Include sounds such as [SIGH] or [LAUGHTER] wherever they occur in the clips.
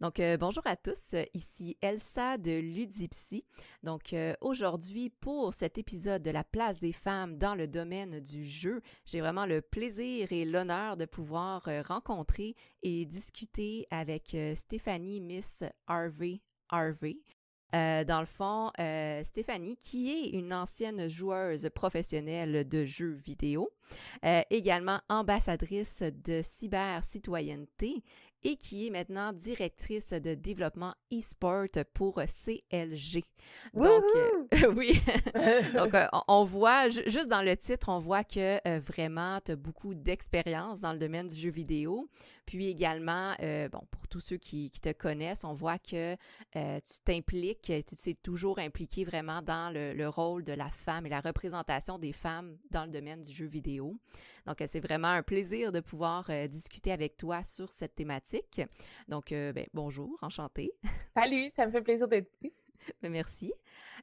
Donc, euh, bonjour à tous, ici Elsa de Ludipsy. Donc, euh, aujourd'hui, pour cet épisode de la place des femmes dans le domaine du jeu, j'ai vraiment le plaisir et l'honneur de pouvoir euh, rencontrer et discuter avec Stéphanie Miss Harvey Harvey. dans le fond, Stéphanie, qui est une ancienne joueuse professionnelle de jeux vidéo, également ambassadrice de cyber-citoyenneté et qui est maintenant directrice de développement e-sport pour CLG. Donc, euh, [LAUGHS] oui. [LAUGHS] Donc, euh, on voit, juste dans le titre, on voit que euh, vraiment, tu as beaucoup d'expérience dans le domaine du jeu vidéo. Puis également, bon, pour tous ceux qui, te connaissent, on voit que tu t'impliques, tu t'es toujours impliqué vraiment dans le, le, rôle de la femme et la représentation des femmes dans le domaine du jeu vidéo. Donc, c'est vraiment un plaisir de pouvoir discuter avec toi sur cette thématique. Donc, ben, bonjour, enchantée. [LAUGHS] Salut, ça me fait plaisir d'être ici. Ben, merci.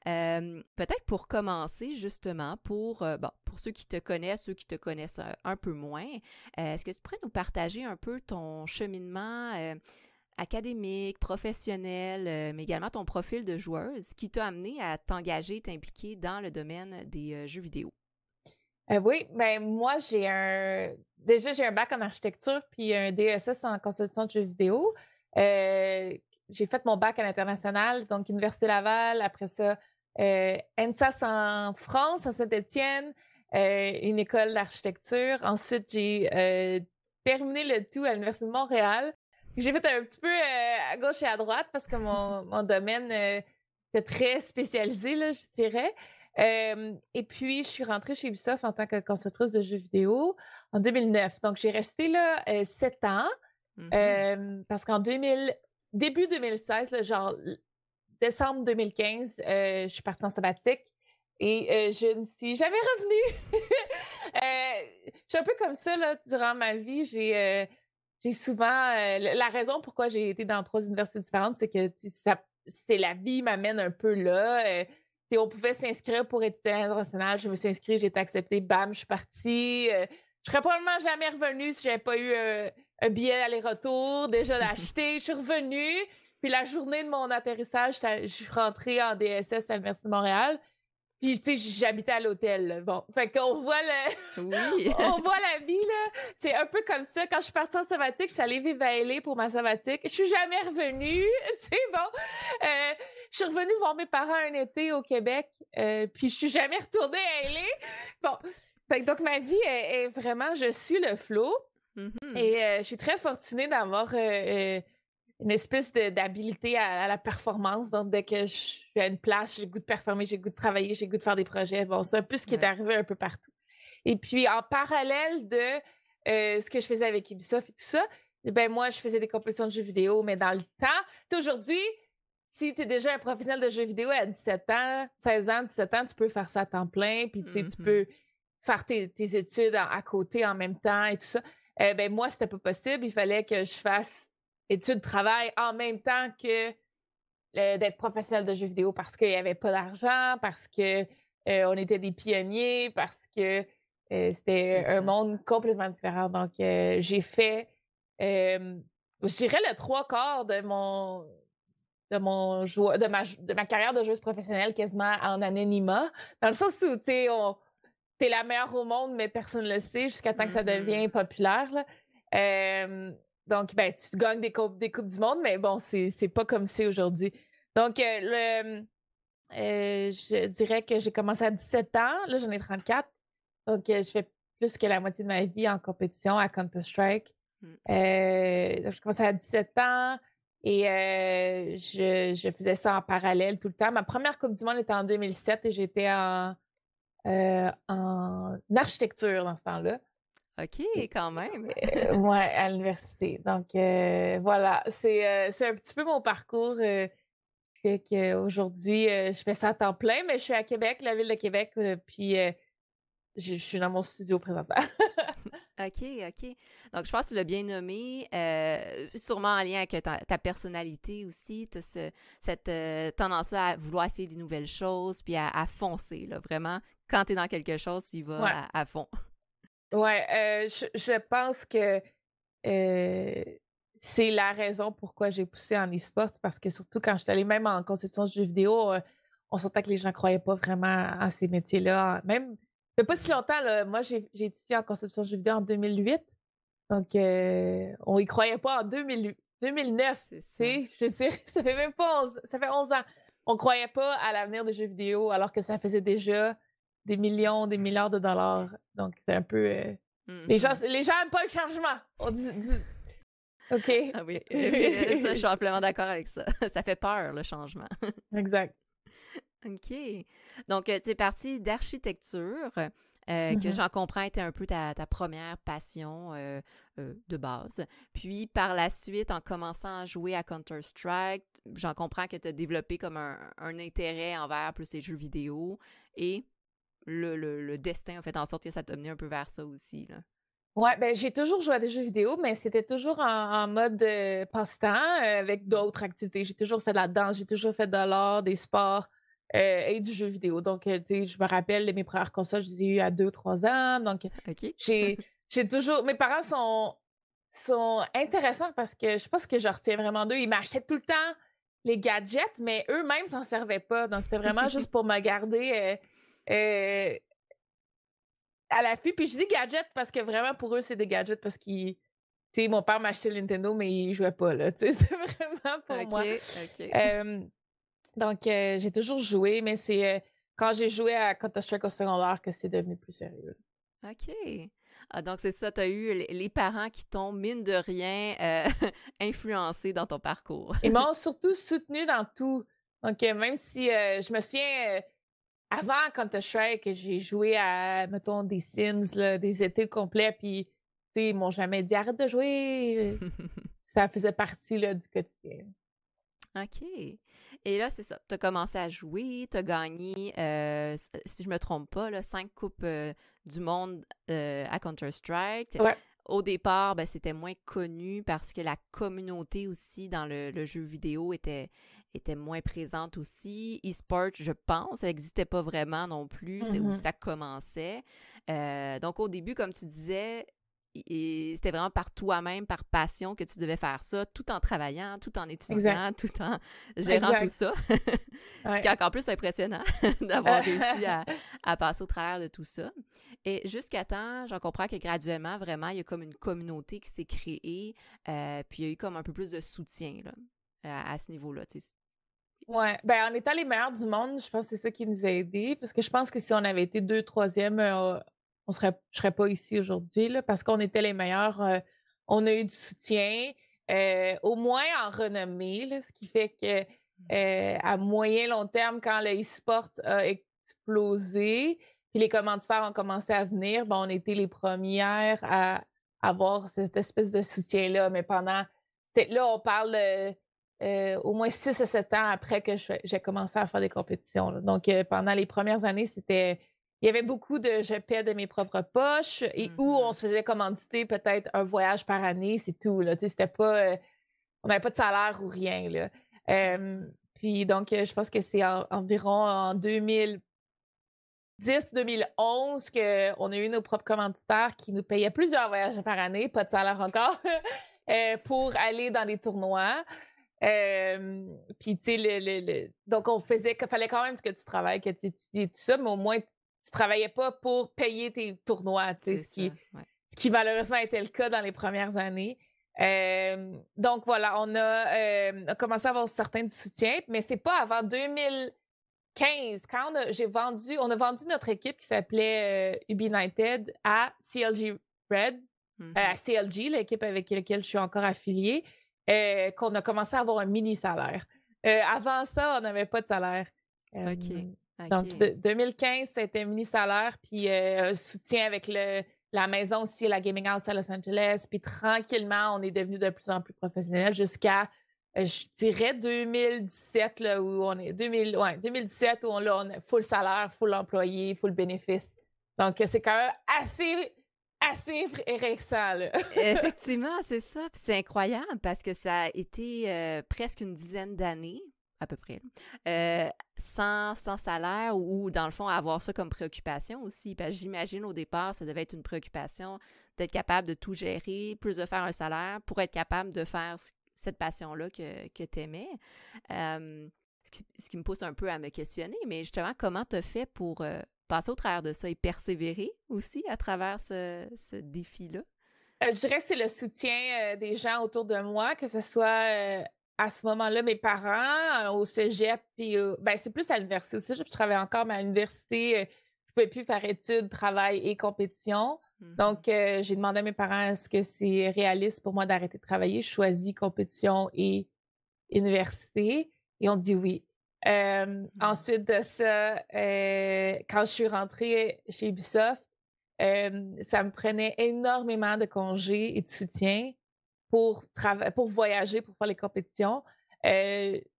Euh, peut-être pour commencer, justement, pour, euh, bon, pour ceux qui te connaissent, ceux qui te connaissent euh, un peu moins, est-ce que tu pourrais nous partager un peu ton cheminement académique, professionnel, mais également ton profil de joueuse qui t'a amené à t'engager, t'impliquer dans le domaine des jeux vidéo? Oui, ben moi j'ai un déjà j'ai un bac en architecture puis un DSS en conception de jeux vidéo j'ai fait mon bac à l'international, donc Université Laval, après ça, euh, ENSAS en France, à Saint-Étienne, euh, une école d'architecture. Ensuite, j'ai euh, terminé le tout à l'Université de Montréal. J'ai fait un petit peu euh, à gauche et à droite parce que mon, mon domaine était très spécialisé, là, je dirais. Et puis, je suis rentrée chez Ubisoft en tant que conceptrice de jeux vidéo en 2009. Donc, j'ai resté là sept ans. Mm-hmm. parce qu'en 2000, début 2016, genre décembre 2015, euh, je suis partie en sabbatique et euh, je ne suis jamais revenue. [LAUGHS] euh, je suis un peu comme ça là, durant ma vie. J'ai euh, j'ai souvent la raison pourquoi j'ai été dans trois universités différentes, c'est que ça, c'est la vie m'amène un peu là. On pouvait s'inscrire pour étudier à l'international. Je me suis inscrite, j'ai été acceptée, bam, je suis partie. je serais probablement jamais revenue si j'avais pas eu un billet aller-retour, déjà [LAUGHS] d'acheter. je suis revenue. Puis la journée de mon atterrissage, je suis rentrée en DSS à l'Université de Montréal. Puis, tu sais, j'habitais à l'hôtel. Bon, fait qu'on voit le... [LAUGHS] Oui. on voit la vie, là. C'est un peu comme ça. Quand je suis partie en sabbatique, je suis allée vivre à pour ma sabbatique. Je suis jamais revenue. [LAUGHS] Tu sais, bon. Euh, je suis revenue voir mes parents un été au Québec. Euh, puis, je suis jamais retournée à LA. Bon. Fait donc, ma vie est, est vraiment... Je suis le flot. Mm-hmm. Et euh, je suis très fortunée d'avoir euh, euh, une espèce d'habilité à, la performance. Donc, dès que je suis à une place, j'ai le goût de performer, j'ai le goût de travailler, j'ai le goût de faire des projets. Bon, c'est un peu ce qui est arrivé un peu partout. Et puis, en parallèle de ce que je faisais avec Ubisoft et tout ça, ben moi, je faisais des compétitions de jeux vidéo, mais dans le temps, aujourd'hui, si tu es déjà un professionnel de jeux vidéo à 17 ans, 16 ans, 17 ans, tu peux faire ça à temps plein, puis tu mm-hmm. peux faire tes, études à côté en même temps et tout ça. Eh ben moi, c'était pas possible. Il fallait que je fasse études travail en même temps que d'être professionnel de jeux vidéo parce qu'il n'y avait pas d'argent, parce que euh, on était des pionniers, parce que euh, c'était un monde complètement différent. Donc, euh, j'ai fait, je dirais, le trois quarts de mon de mon de ma, de ma carrière de joueuse professionnelle quasiment en anonymat. Dans le sens où, tu sais, t'es la meilleure au monde, mais personne ne le sait jusqu'à temps que ça mm-hmm. devient populaire. donc, ben, tu gagnes des coupes, des coupes du monde, mais bon, c'est, pas comme c'est aujourd'hui. Donc, euh, le, euh, je dirais que j'ai commencé à 17 ans. Là, j'en ai 34. Donc, euh, je fais plus que la moitié de ma vie en compétition à Counter-Strike. Mm. donc, j'ai commencé à 17 ans et je, je, faisais ça en parallèle tout le temps. Ma première Coupe du Monde était en 2007 et j'étais en, euh, en architecture dans ce temps-là. OK, quand même. Euh, [LAUGHS] ouais, à l'université. Donc, euh, voilà, c'est un petit peu mon parcours. fait qu'aujourd'hui, je fais ça à temps plein, mais je suis à Québec, la ville de Québec, puis je suis dans mon studio présentement. [LAUGHS] OK, OK. Donc, je pense que tu l'as bien nommé, euh, sûrement en lien avec ta, personnalité aussi. Tu as cette euh, tendance à vouloir essayer de nouvelles choses, puis à, foncer, là, vraiment. Quand tu es dans quelque chose, tu y vas à, fond. Ouais, euh, je, pense que c'est la raison pourquoi j'ai poussé en e-sport, parce que surtout quand je suis allée même en conception de jeux vidéo, euh, on sentait que les gens ne croyaient pas vraiment à ces métiers-là. Même, ça fait pas si longtemps, là, moi, j'ai étudié en conception de jeux vidéo en 2008. Donc, euh, on y croyait pas en 2000, 2009. Je veux dire, [LAUGHS] ça fait même pas 11, ça fait 11 ans. On croyait pas à l'avenir des jeux vidéo alors que ça faisait déjà des millions, des milliards de dollars. Donc, c'est un peu. Euh, les gens mm-hmm. les gens n'aiment pas le changement. On dit, OK. Ah oui. ça, je suis [LAUGHS] amplement d'accord avec ça. [LAUGHS] Ça fait peur, le changement. exact. OK. Donc, euh, tu es parti d'architecture. Euh, que mm-hmm. j'en comprends était un peu ta, première passion euh, de base. Puis par la suite, en commençant à jouer à Counter-Strike, j'en comprends que tu as développé comme un, intérêt envers plus ces jeux vidéo et le, le, destin a fait en sorte que ça t'a mené un peu vers ça aussi. Là. Ouais, ben j'ai toujours joué à des jeux vidéo, mais c'était toujours en, mode euh, passe-temps euh, avec d'autres activités. J'ai toujours fait de la danse, j'ai toujours fait de l'art, des sports euh, et du jeu vidéo. Donc, tu sais, je me rappelle, mes premières consoles, je les ai eues à 2-3 ans. Donc, [LAUGHS] j'ai, j'ai toujours. Mes parents sont, sont intéressants parce que je sais pas ce que je retiens vraiment d'eux. Ils m'achetaient tout le temps les gadgets, mais eux-mêmes s'en servaient pas. Donc, c'était vraiment [LAUGHS] juste pour me garder à l'affût. Puis je dis gadget parce que vraiment pour eux, c'est des gadgets parce qu'ils. Tu sais, mon père m'a acheté le Nintendo, mais il jouait pas, là. [LAUGHS] Tu sais, c'est vraiment pour moi. Donc, euh, j'ai toujours joué, mais c'est euh, quand j'ai joué à Counter-Strike au secondaire que c'est devenu plus sérieux. OK. Ah, donc, c'est ça, tu as eu les parents qui t'ont, mine de rien, euh, [LAUGHS] influencé dans ton parcours. Ils m'ont [LAUGHS] surtout soutenu dans tout. Donc, même si je me souviens avant Counter-Strike, j'ai joué à, mettons, des Sims, des étés complets, puis, tu sais, ils m'ont jamais dit arrête de jouer. [LAUGHS] ça faisait partie là, du quotidien. OK. Et là, c'est ça. Tu as commencé à jouer, tu as gagné, euh, si je me trompe pas, là, cinq coupes euh, du monde euh, à Counter-Strike. Au départ, ben, c'était moins connu parce que la communauté aussi dans le jeu vidéo était, était moins présente aussi. E-sport, je pense, ça n'existait pas vraiment non plus. C'est où mm-hmm. ça commençait. Euh, donc, au début, comme tu disais, c'était vraiment par toi-même, par passion que tu devais faire ça, tout en travaillant, tout en étudiant, tout en gérant tout ça. [LAUGHS] ouais. C'est encore plus impressionnant [LAUGHS] d'avoir réussi [LAUGHS] à, passer au travers de tout ça. Et jusqu'à temps, j'en comprends que graduellement, vraiment, il y a comme une communauté qui s'est créée, euh, puis il y a eu comme un peu plus de soutien là, à, à ce niveau-là. Ouais, ben en étant les meilleurs du monde, je pense que c'est ça qui nous a aidés. Parce que je pense que si on avait été deux, troisième, euh, on serait, je serais pas ici aujourd'hui, parce qu'on était les meilleurs. Euh, on a eu du soutien, euh, au moins en renommée, ce qui fait que mmh. à moyen long terme, quand le e-sport a explosé, puis les commanditaires ont commencé à venir, ben, on était les premières à avoir cette espèce de soutien-là. Mais pendant. Là, on parle de euh, au moins 6 à 7 ans après que j'ai commencé à faire des compétitions. Donc, euh, pendant les premières années, c'était. Il y avait beaucoup de je paie de mes propres poches et où on mm-hmm. se faisait commanditer peut-être un voyage par année, c'est tout. Là. C'était pas. Euh, on n'avait pas de salaire ou rien. Là. puis donc, je pense que c'est environ en 2010-2011 qu'on a eu nos propres commanditaires qui nous payaient plusieurs voyages par année, pas de salaire encore, [LAUGHS] pour aller dans des tournois. Puis, tu sais, le, donc on faisait qu'il fallait quand même que tu travailles, que tu étudies tout ça, mais au moins, tu travaillais pas pour payer tes tournois, tu sais, ce qui, ce qui malheureusement était le cas dans les premières années. donc voilà, on a, commencé à avoir certains du soutien, mais c'est pas avant 2015 quand j'ai vendu, on a vendu notre équipe qui s'appelait United à CLG Red, mmh à CLG, l'équipe avec laquelle je suis encore affiliée. Euh, qu'on a commencé à avoir un mini salaire. Euh, avant ça, on n'avait pas de salaire. OK. Euh, donc, 2015, c'était un mini salaire, puis un soutien avec le, la maison aussi, la Gaming House à Los Angeles. Puis tranquillement, on est devenu de plus en plus professionnel jusqu'à, je dirais, 2017, là, où on est. 2000, ouais, 2017, où on, là, on a full salaire, full employé, full bénéfice. Donc, c'est quand même assez assez récent, là. [LAUGHS] Effectivement, c'est ça. c'est incroyable parce que ça a été euh, presque une dizaine d'années à peu près, sans, sans, salaire ou, dans le fond, avoir ça comme préoccupation aussi. J'imagine au départ, ça devait être une préoccupation d'être capable de tout gérer, plus de faire un salaire pour être capable de faire cette passion-là que, que tu aimais. ce, qui, me pousse un peu à me questionner, mais justement, comment tu as fait pour passer au travers de ça et persévérer aussi à travers ce, ce défi-là? Euh, je dirais que c'est le soutien euh, des gens autour de moi, que ce soit euh, à ce moment-là mes parents, au cégep, puis ben, c'est plus à l'université aussi. Je travaille encore, mais à l'université, je ne pouvais plus faire études, travail et compétition. Donc, mmh j'ai demandé à mes parents est-ce que c'est réaliste pour moi d'arrêter de travailler? Je choisis compétition et université. Et on dit oui. Mmh ensuite de ça, quand je suis rentrée chez Ubisoft, ça me prenait énormément de congés et de soutien pour, pour voyager, pour faire les compétitions.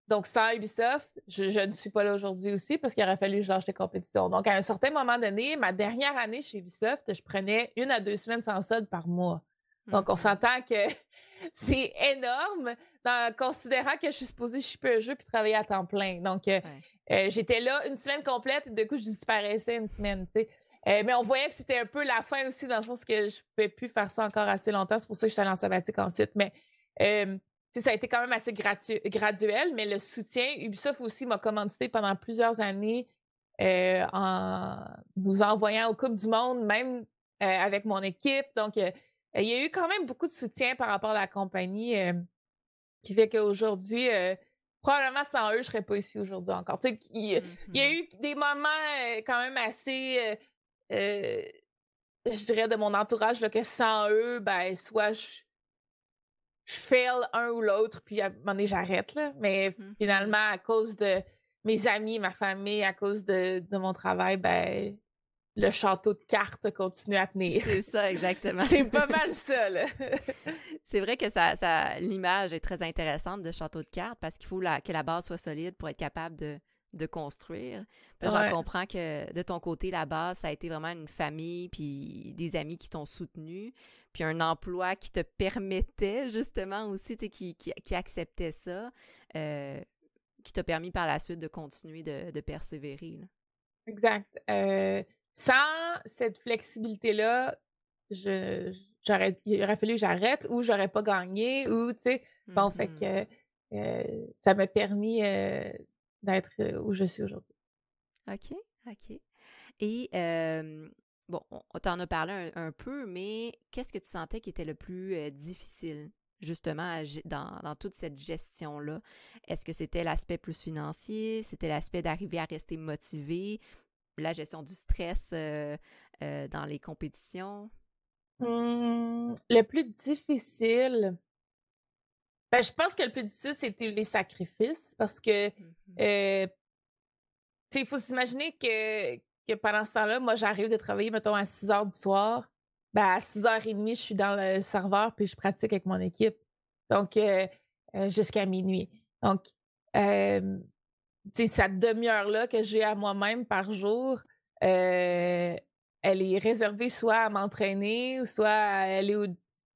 donc, sans Ubisoft, je, ne suis pas là aujourd'hui aussi parce qu'il aurait fallu que je lâche les compétitions. Donc, à un certain moment donné, ma dernière année chez Ubisoft, je prenais une à deux semaines sans solde par mois. Donc, on mmh s'entend que [LAUGHS] c'est énorme, en considérant que je suis supposée chipper un jeu puis travailler à temps plein. Donc, j'étais là une semaine complète et de coup, je disparaissais une semaine. Euh, mais on voyait que c'était un peu la fin aussi, dans le sens que je ne pouvais plus faire ça encore assez longtemps. C'est pour ça que je suis allée en sabbatique ensuite. Mais euh, ça a été quand même assez graduel, mais le soutien, Ubisoft aussi m'a commandité pendant plusieurs années euh, en nous envoyant aux Coupes du Monde, même avec mon équipe. Donc, il y a eu quand même beaucoup de soutien par rapport à la compagnie qui fait qu'aujourd'hui, probablement sans eux, je ne serais pas ici aujourd'hui encore. Il y, a mm-hmm. eu des moments quand même assez euh, je dirais de mon entourage là, que sans eux, ben, soit je, je fail un ou l'autre, puis à un moment donné, j'arrête. Là. Mais mmh finalement, à cause de mes amis, ma famille, à cause de, de mon travail, ben, le château de cartes continue à tenir. C'est ça, [LAUGHS] exactement. c'est pas [LAUGHS] mal ça, là. [LAUGHS] c'est vrai que ça, ça l'image est très intéressante de château de cartes parce qu'il faut la, que la base soit solide pour être capable de, de construire. Puis j'en comprends que de ton côté, la base, ça a été vraiment une famille, puis des amis qui t'ont soutenu, puis un emploi qui te permettait justement aussi, qui, qui, qui, acceptait ça, euh, qui t'a permis par la suite de continuer de, persévérer. Exact. Euh, sans cette flexibilité-là, je, j'aurais, il aurait fallu que j'arrête ou j'aurais pas gagné ou, tu sais, bon, fait mm-hmm. que euh, ça m'a permis d'être où je suis aujourd'hui. OK, OK. Et bon, on t'en a parlé un, peu, mais qu'est-ce que tu sentais qui était le plus difficile justement dans, dans, toute cette gestion-là? Est-ce que c'était l'aspect plus financier? C'était l'aspect d'arriver à rester motivé? La gestion du stress dans les compétitions? Mmh, le plus difficile, ben, je pense que le plus difficile, c'était les sacrifices parce que, mmh il faut s'imaginer que, que pendant ce temps-là, moi, j'arrive de travailler, mettons, à 6 heures du soir. Ben, à 6 h 30, je suis dans le serveur puis je pratique avec mon équipe. Donc, jusqu'à minuit. Donc, euh, cette demi-heure-là que j'ai à moi-même par jour, elle est réservée soit à m'entraîner, ou soit à aller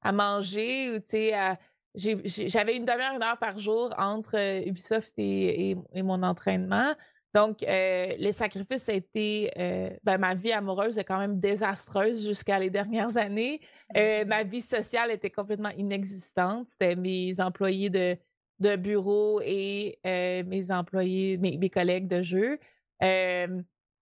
à manger, ou à j'avais une demi-heure, une heure par jour entre euh, Ubisoft et, mon entraînement. Donc, euh, les sacrifices, ça a été. Euh, ben, ma vie amoureuse est quand même désastreuse jusqu'à les dernières années. Euh, ma vie sociale était complètement inexistante. C'était mes employés de, de bureau et mes employés, mes, mes, collègues de jeu.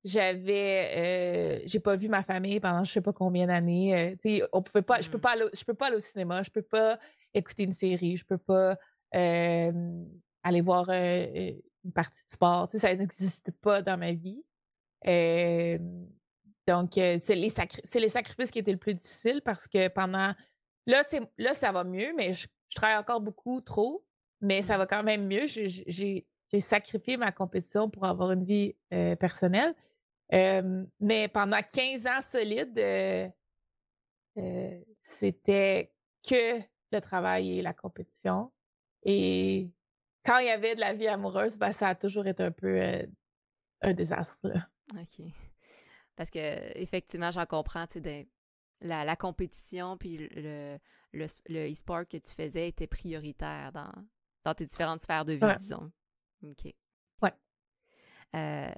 j'avais. j'ai pas vu ma famille pendant je sais pas combien d'années. on pouvait pas. Je peux mmh. pas je peux pas aller au cinéma. Je peux pas écouter une série, je peux pas aller voir une partie de sport. ça [LAUGHS] n'existe pas dans ma vie. donc, c'est les, les, sacrifices qui étaient le plus difficiles parce que pendant. Là, là ça va mieux, mais je, travaille encore beaucoup trop, mais ça mmh. va quand même mieux. J'ai sacrifié ma compétition pour avoir une vie personnelle. mais pendant 15 ans solides, c'était que le travail et la compétition. Et quand il y avait de la vie amoureuse, ben, ça a toujours été un peu euh, un désastre. OK. Parce que effectivement, j'en comprends, tu sais, la, la, compétition puis le, le, e-sport que tu faisais était prioritaire dans, dans tes différentes sphères de vie, disons. OK. Ouais. Euh,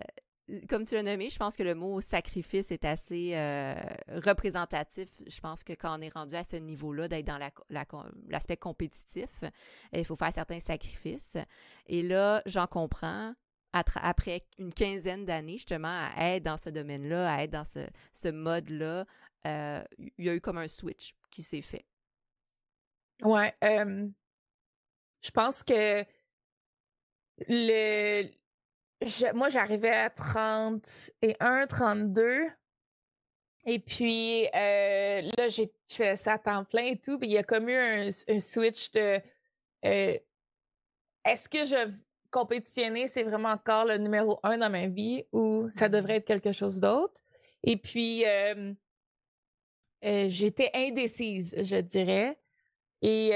comme tu l'as nommé, je pense que le mot sacrifice est assez euh, représentatif. Je pense que quand on est rendu à ce niveau-là, d'être dans l'aspect compétitif, il faut faire certains sacrifices. Et là, j'en comprends. Après une quinzaine d'années, justement, à être dans ce domaine-là, à être dans ce, mode-là, euh, il y a eu comme un switch qui s'est fait. Ouais. je pense que le, moi, j'arrivais à 31, 32. Et puis euh, là, je faisais ça à temps plein et tout. Puis il y a comme eu un, switch de euh, est-ce que je compétitionner, c'est vraiment encore le numéro un dans ma vie ou ça mmh devrait être quelque chose d'autre? Et puis euh, j'étais indécise, je dirais. Et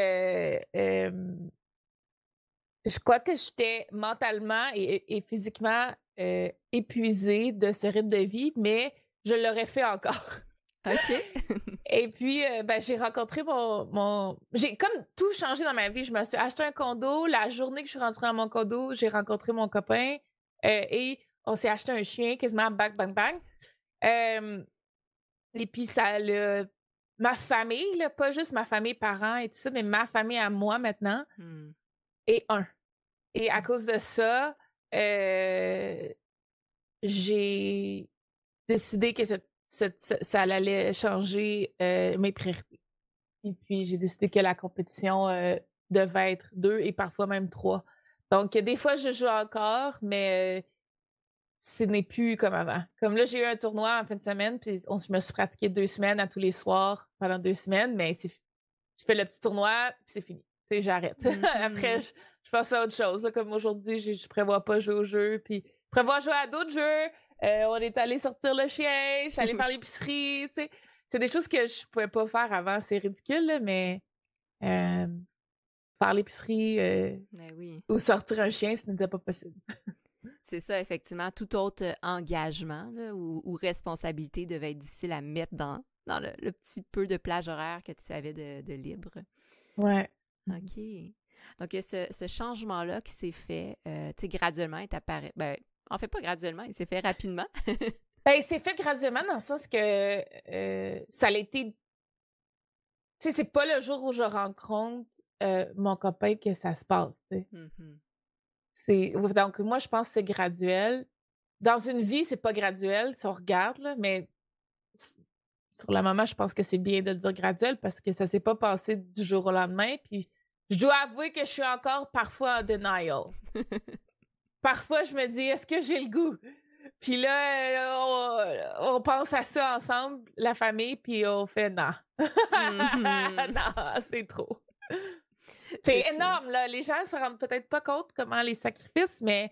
je crois que j'étais mentalement et, physiquement euh, épuisée de ce rythme de vie, mais je l'aurais fait encore. OK. [LAUGHS] et puis, euh, ben, j'ai rencontré mon. J'ai comme tout changé dans ma vie. Je me suis acheté un condo. La journée que je suis rentrée dans mon condo, j'ai rencontré mon copain euh, et on s'est acheté un chien quasiment bang, bang, bang. et puis, ça Ma famille, pas juste ma famille, parents et tout ça, mais ma famille à moi maintenant. Hmm. Et un. Et à cause de ça, euh, j'ai décidé que ça allait changer euh, mes priorités. Et puis, j'ai décidé que la compétition euh, devait être deux et parfois même trois. Donc, des fois, je joue encore, mais ce n'est plus comme avant. Comme là, j'ai eu un tournoi en fin de semaine, puis on, je me suis pratiqué deux semaines à tous les soirs pendant deux semaines, mais je fais le petit tournoi, puis c'est fini. Tu sais, j'arrête. [LAUGHS] Après, mm-hmm. je, passe à autre chose. Comme aujourd'hui, je, prévois pas jouer au jeu, puis je prévois jouer à d'autres jeux. Euh, on est allé sortir le chien, je suis allée [LAUGHS] faire l'épicerie, tu sais. C'est des choses que je pouvais pas faire avant. C'est ridicule, mais euh, faire l'épicerie euh, ben ou sortir un chien, ce n'était pas possible. [LAUGHS] C'est ça, effectivement. Tout autre engagement ou, responsabilité devait être difficile à mettre dans, dans le, petit peu de plage horaire que tu avais de, de libre. Ouais. OK. Donc, ce, ce changement-là qui s'est fait, euh, tu sais, graduellement, est apparu. Ben, en fait, pas graduellement, il s'est fait rapidement. [LAUGHS] ben, il s'est fait graduellement dans le sens que euh, ça a été. Tu sais, c'est pas le jour où je rencontre euh, mon copain que ça se passe, tu sais. Mmh c'est Donc, moi, je pense que c'est graduel. Dans une vie, c'est pas graduel, si on regarde, là, mais sur la moment, je pense que c'est bien de dire graduel parce que ça s'est pas passé du jour au lendemain. Puis je dois avouer que je suis encore parfois en denial. [LAUGHS] parfois, je me dis, est-ce que j'ai le goût? Puis là, on, pense à ça ensemble, la famille, puis on fait non. Mm-hmm. [LAUGHS] non, c'est trop. C'est énorme, là. Les gens se rendent peut-être pas compte comment les sacrifices, mais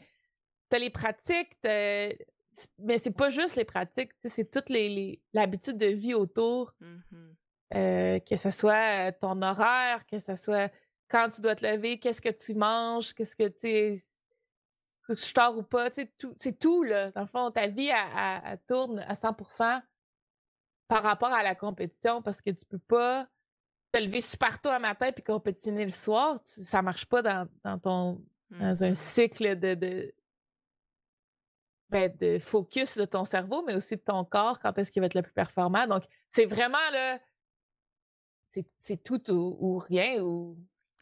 t'as les pratiques, mais c'est pas juste les pratiques, c'est toute les, l'habitude de vie autour. Mm-hmm. Euh, que ce soit ton horaire, que ce soit quand tu dois te lever, qu'est-ce que tu manges, qu'est-ce que tu tu tard ou pas, c'est tout, tout, là. Dans le fond, ta vie, elle, tourne à 100 par rapport à la compétition parce que tu peux pas te lever super tôt un matin puis compétitionner le soir. ça marche pas dans, ton dans un mmh. cycle de, de, ben, de focus de ton cerveau, mais aussi de ton corps, quand est-ce qu'il va être le plus performant. Donc, c'est vraiment là, c'est tout ou rien ou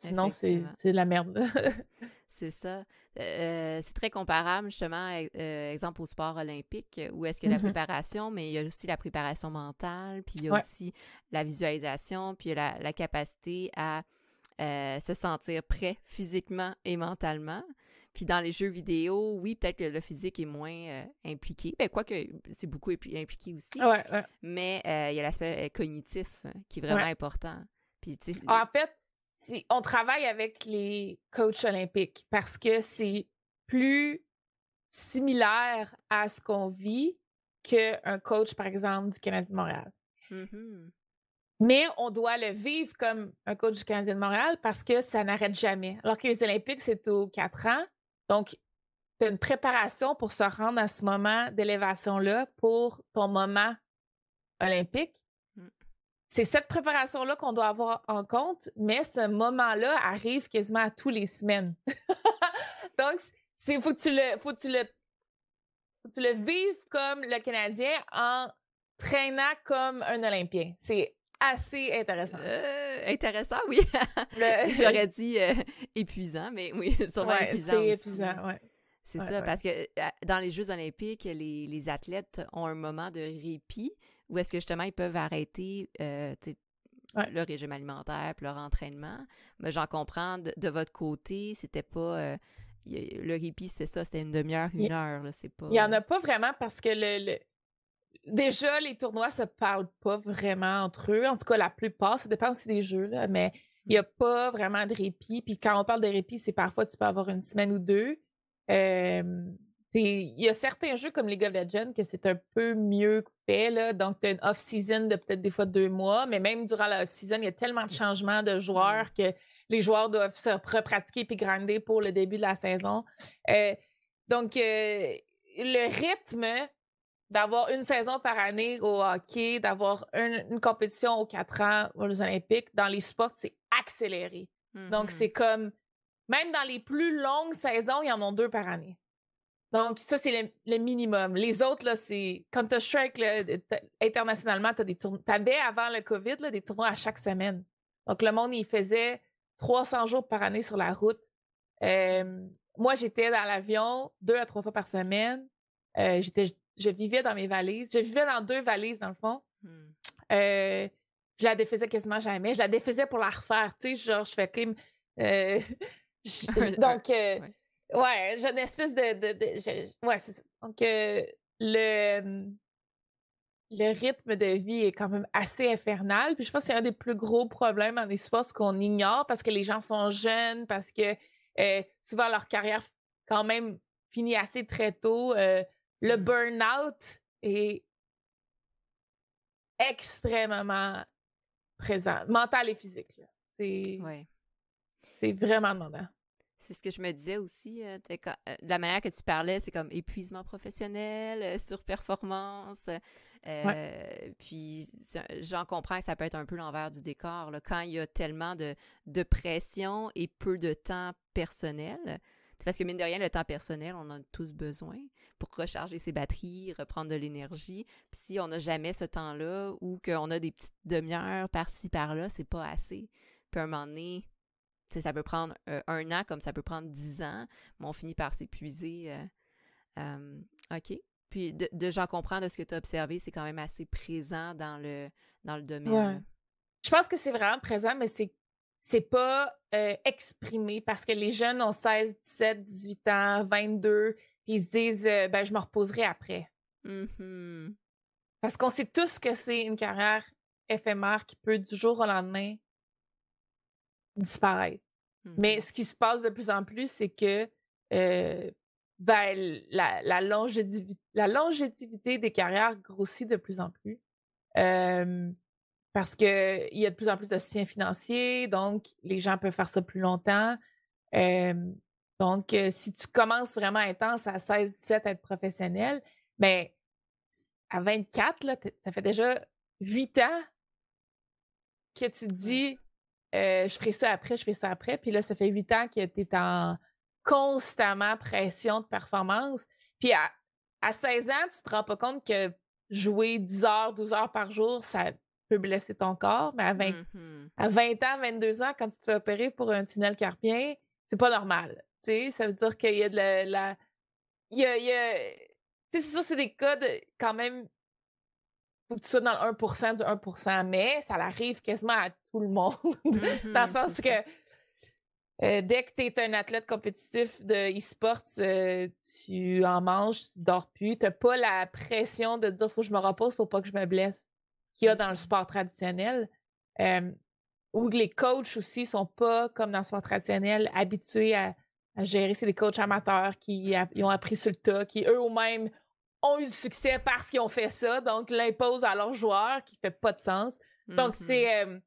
Sinon, c'est la merde. [LAUGHS] c'est ça. Euh, c'est très comparable, justement, euh, exemple au sport olympique, où est-ce qu'il y a la mmh préparation, mais il y a aussi la préparation mentale, puis il y a aussi la visualisation, puis il y a la, capacité à euh, se sentir prêt physiquement et mentalement. Puis dans les jeux vidéo, oui, peut-être que le physique est moins impliqué. Ben, quoique c'est beaucoup impliqué aussi. Mais il y a l'aspect cognitif qui est vraiment important. Puis, en fait, on travaille avec les coachs olympiques parce que c'est plus similaire à ce qu'on vit qu'un coach, par exemple, du Canadien de Montréal. Mmh Mais on doit le vivre comme un coach du Canadien de Montréal parce que ça n'arrête jamais. Alors que les Olympiques, c'est aux quatre ans. Donc, tu as une préparation pour se rendre à ce moment d'élévation-là pour ton moment olympique c'est cette préparation-là qu'on doit avoir en compte, mais ce moment-là arrive quasiment à tous les semaines. [LAUGHS] Donc, c'est faut que tu le faut que tu le faut que tu le vives comme le Canadien en traînant comme un Olympien. C'est assez intéressant. Euh, intéressant, oui. [LAUGHS] [LAUGHS] J'aurais dit euh, épuisant, mais oui, sûrement ouais, épuisant. C'est épuisant. C'est ça, parce que euh, dans les Jeux olympiques, les, les, athlètes ont un moment de répit où est-ce que justement ils peuvent arrêter euh, leur régime alimentaire leur entraînement. Mais j'en comprends, de, votre côté, c'était pas... le répit, c'est ça, c'était une demi-heure, une heure, c'est pas... Il y en a pas vraiment parce que le déjà, les tournois se parlent pas vraiment entre eux. En tout cas, la plupart, ça dépend aussi des jeux, là, mais il n'y a pas vraiment de répit. Puis quand on parle de répit, c'est parfois tu peux avoir une semaine ou deux. Il y a certains jeux comme League of Legends que c'est un peu mieux fait. Là. Donc, tu as une off-season de peut-être des fois deux mois, mais même durant la off-season, il y a tellement de changements de joueurs que les joueurs doivent se repratiquer puis grinder pour le début de la saison. Euh, donc, euh, le rythme d'avoir une saison par année au hockey, d'avoir une, compétition aux quatre ans aux Olympiques, dans les sports, c'est accéléré. Donc, mm-hmm. c'est comme, même dans les plus longues saisons, il y en a deux par année. Donc, ça, c'est le, minimum. Les autres, là, c'est. Quand tu strike internationalement, tu des tournois. avais avant le COVID là, des tournois à chaque semaine. Donc, le monde, il faisait 300 jours par année sur la route. Euh, moi, j'étais dans l'avion deux à trois fois par semaine. Euh, j'étais je vivais dans mes valises. Je vivais dans deux valises, dans le fond. Hmm. Euh, je la défaisais quasiment jamais. Je la défaisais pour la refaire, tu sais, genre, je fais comme... Euh, [LAUGHS] [LAUGHS] donc, euh, ouais. j'ai une espèce de... ouais, c'est ça. Donc, le, le rythme de vie est quand même assez infernal. Puis je pense que c'est un des plus gros problèmes en espoir, ce qu'on ignore parce que les gens sont jeunes, parce que souvent leur carrière quand même finit assez très tôt le mmh. burn-out est extrêmement présent, mental et physique. C'est c'est vraiment demandant. C'est ce que je me disais aussi. Euh, euh, la manière que tu parlais, c'est comme épuisement professionnel, euh, surperformance. Puis j'en comprends que ça peut être un peu l'envers du décor. quand il y a tellement de, de pression et peu de temps personnel, parce que mine de rien, le temps personnel, on en a tous besoin pour recharger ses batteries, reprendre de l'énergie. Puis si on n'a jamais ce temps-là ou qu'on a des petites demi-heures par-ci, par-là, c'est pas assez. Puis à un moment donné, ça peut prendre euh, un an comme ça peut prendre dix ans, mais on finit par s'épuiser. Euh, euh, OK. Puis de, de j'en comprends de ce que tu as observé, c'est quand même assez présent dans le, dans le domaine. Je pense que c'est vraiment présent, mais c'est c'est pas euh, exprimé parce que les jeunes ont 16, 17, 18 ans, 22, puis ils se disent euh, ben je me reposerai après. Mm-hmm. Parce qu'on sait tous que c'est une carrière éphémère qui peut du jour au lendemain disparaître. Mais mm-hmm. ce qui se passe de plus en plus, c'est que euh, ben, la, la, longévité, la longévité des carrières grossit de plus en plus parce qu'il y a de plus en plus de soutien financier, donc les gens peuvent faire ça plus longtemps. donc, si tu commences vraiment intense à 16, 17 à être professionnel, ben, à 24, là, ça fait déjà 8 ans que tu te dis je ferai ça après, je fais ça après. Puis là, ça fait 8 ans que tu es en constamment pression de performance. Puis à, à 16 ans, tu te rends pas compte que jouer 10 heures, 12 heures par jour, ça peut blesser ton corps, mais à 20, mmh à 20 ans, 22 ans, quand tu te fais opérer pour un tunnel carpien, c'est pas normal. sais, ça veut dire qu'il y a de la. Il y a. A... c'est sûr, c'est des cas de quand même. Faut que tu sois dans le 1% du 1%, mais ça arrive quasiment à tout le monde. dans le sens que euh, dès que tu es un athlète compétitif de e-sports, euh, tu en manges, tu dors plus. Tu n'as pas la pression de dire faut que je me repose pour pas que je me blesse qu'il y a dans le sport traditionnel. où les coachs aussi sont pas, comme dans le sport traditionnel, habitués à, gérer. C'est des coachs amateurs qui ont appris sur le tas, qui eux-mêmes ont eu du succès parce qu'ils ont fait ça, donc l'imposent à leurs joueurs, qui fait pas de sens. Donc, mm-hmm. c'est.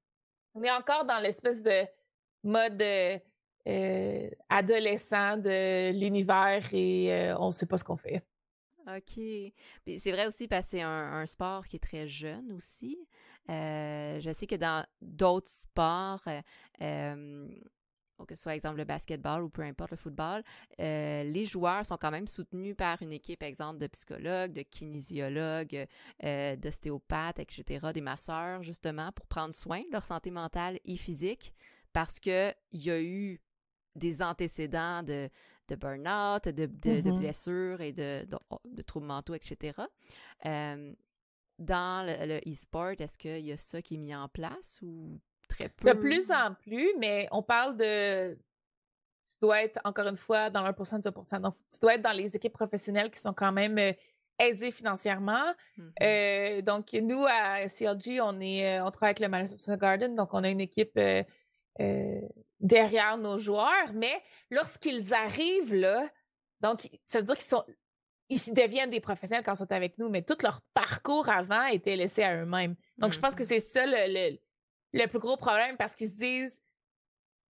On est encore dans l'espèce de mode euh, adolescent de l'univers et euh, on ne sait pas ce qu'on fait. OK. c'est vrai aussi parce que c'est un, sport qui est très jeune aussi. Euh, je sais que dans d'autres sports, que ce soit exemple le basketball ou peu importe le football, euh, les joueurs sont quand même soutenus par une équipe, exemple, de psychologues, de kinésiologues, euh, d'ostéopathes, etc., des masseurs, justement, pour prendre soin de leur santé mentale et physique, parce qu'il y a eu des antécédents de, de burn-out, de, mm-hmm. blessures et de, de, troubles mentaux, etc. Euh, dans le e-sport, est-ce qu'il y a ça qui est mis en place ou de plus en plus, mais on parle de. Tu dois être, encore une fois, dans l'1 du 1% Donc, tu dois être dans les équipes professionnelles qui sont quand même euh, aisées financièrement. Mm-hmm. Euh, donc, nous, à CLG, on, est, euh, on travaille avec le Madison Garden. Donc, on a une équipe derrière nos joueurs. Mais lorsqu'ils arrivent là, donc, ça veut dire qu'ils sont. Ils deviennent des professionnels quand ils sont avec nous, mais tout leur parcours avant était laissé à eux-mêmes. Donc, je pense que mm-hmm. c'est ça le le plus gros problème parce qu'ils se disent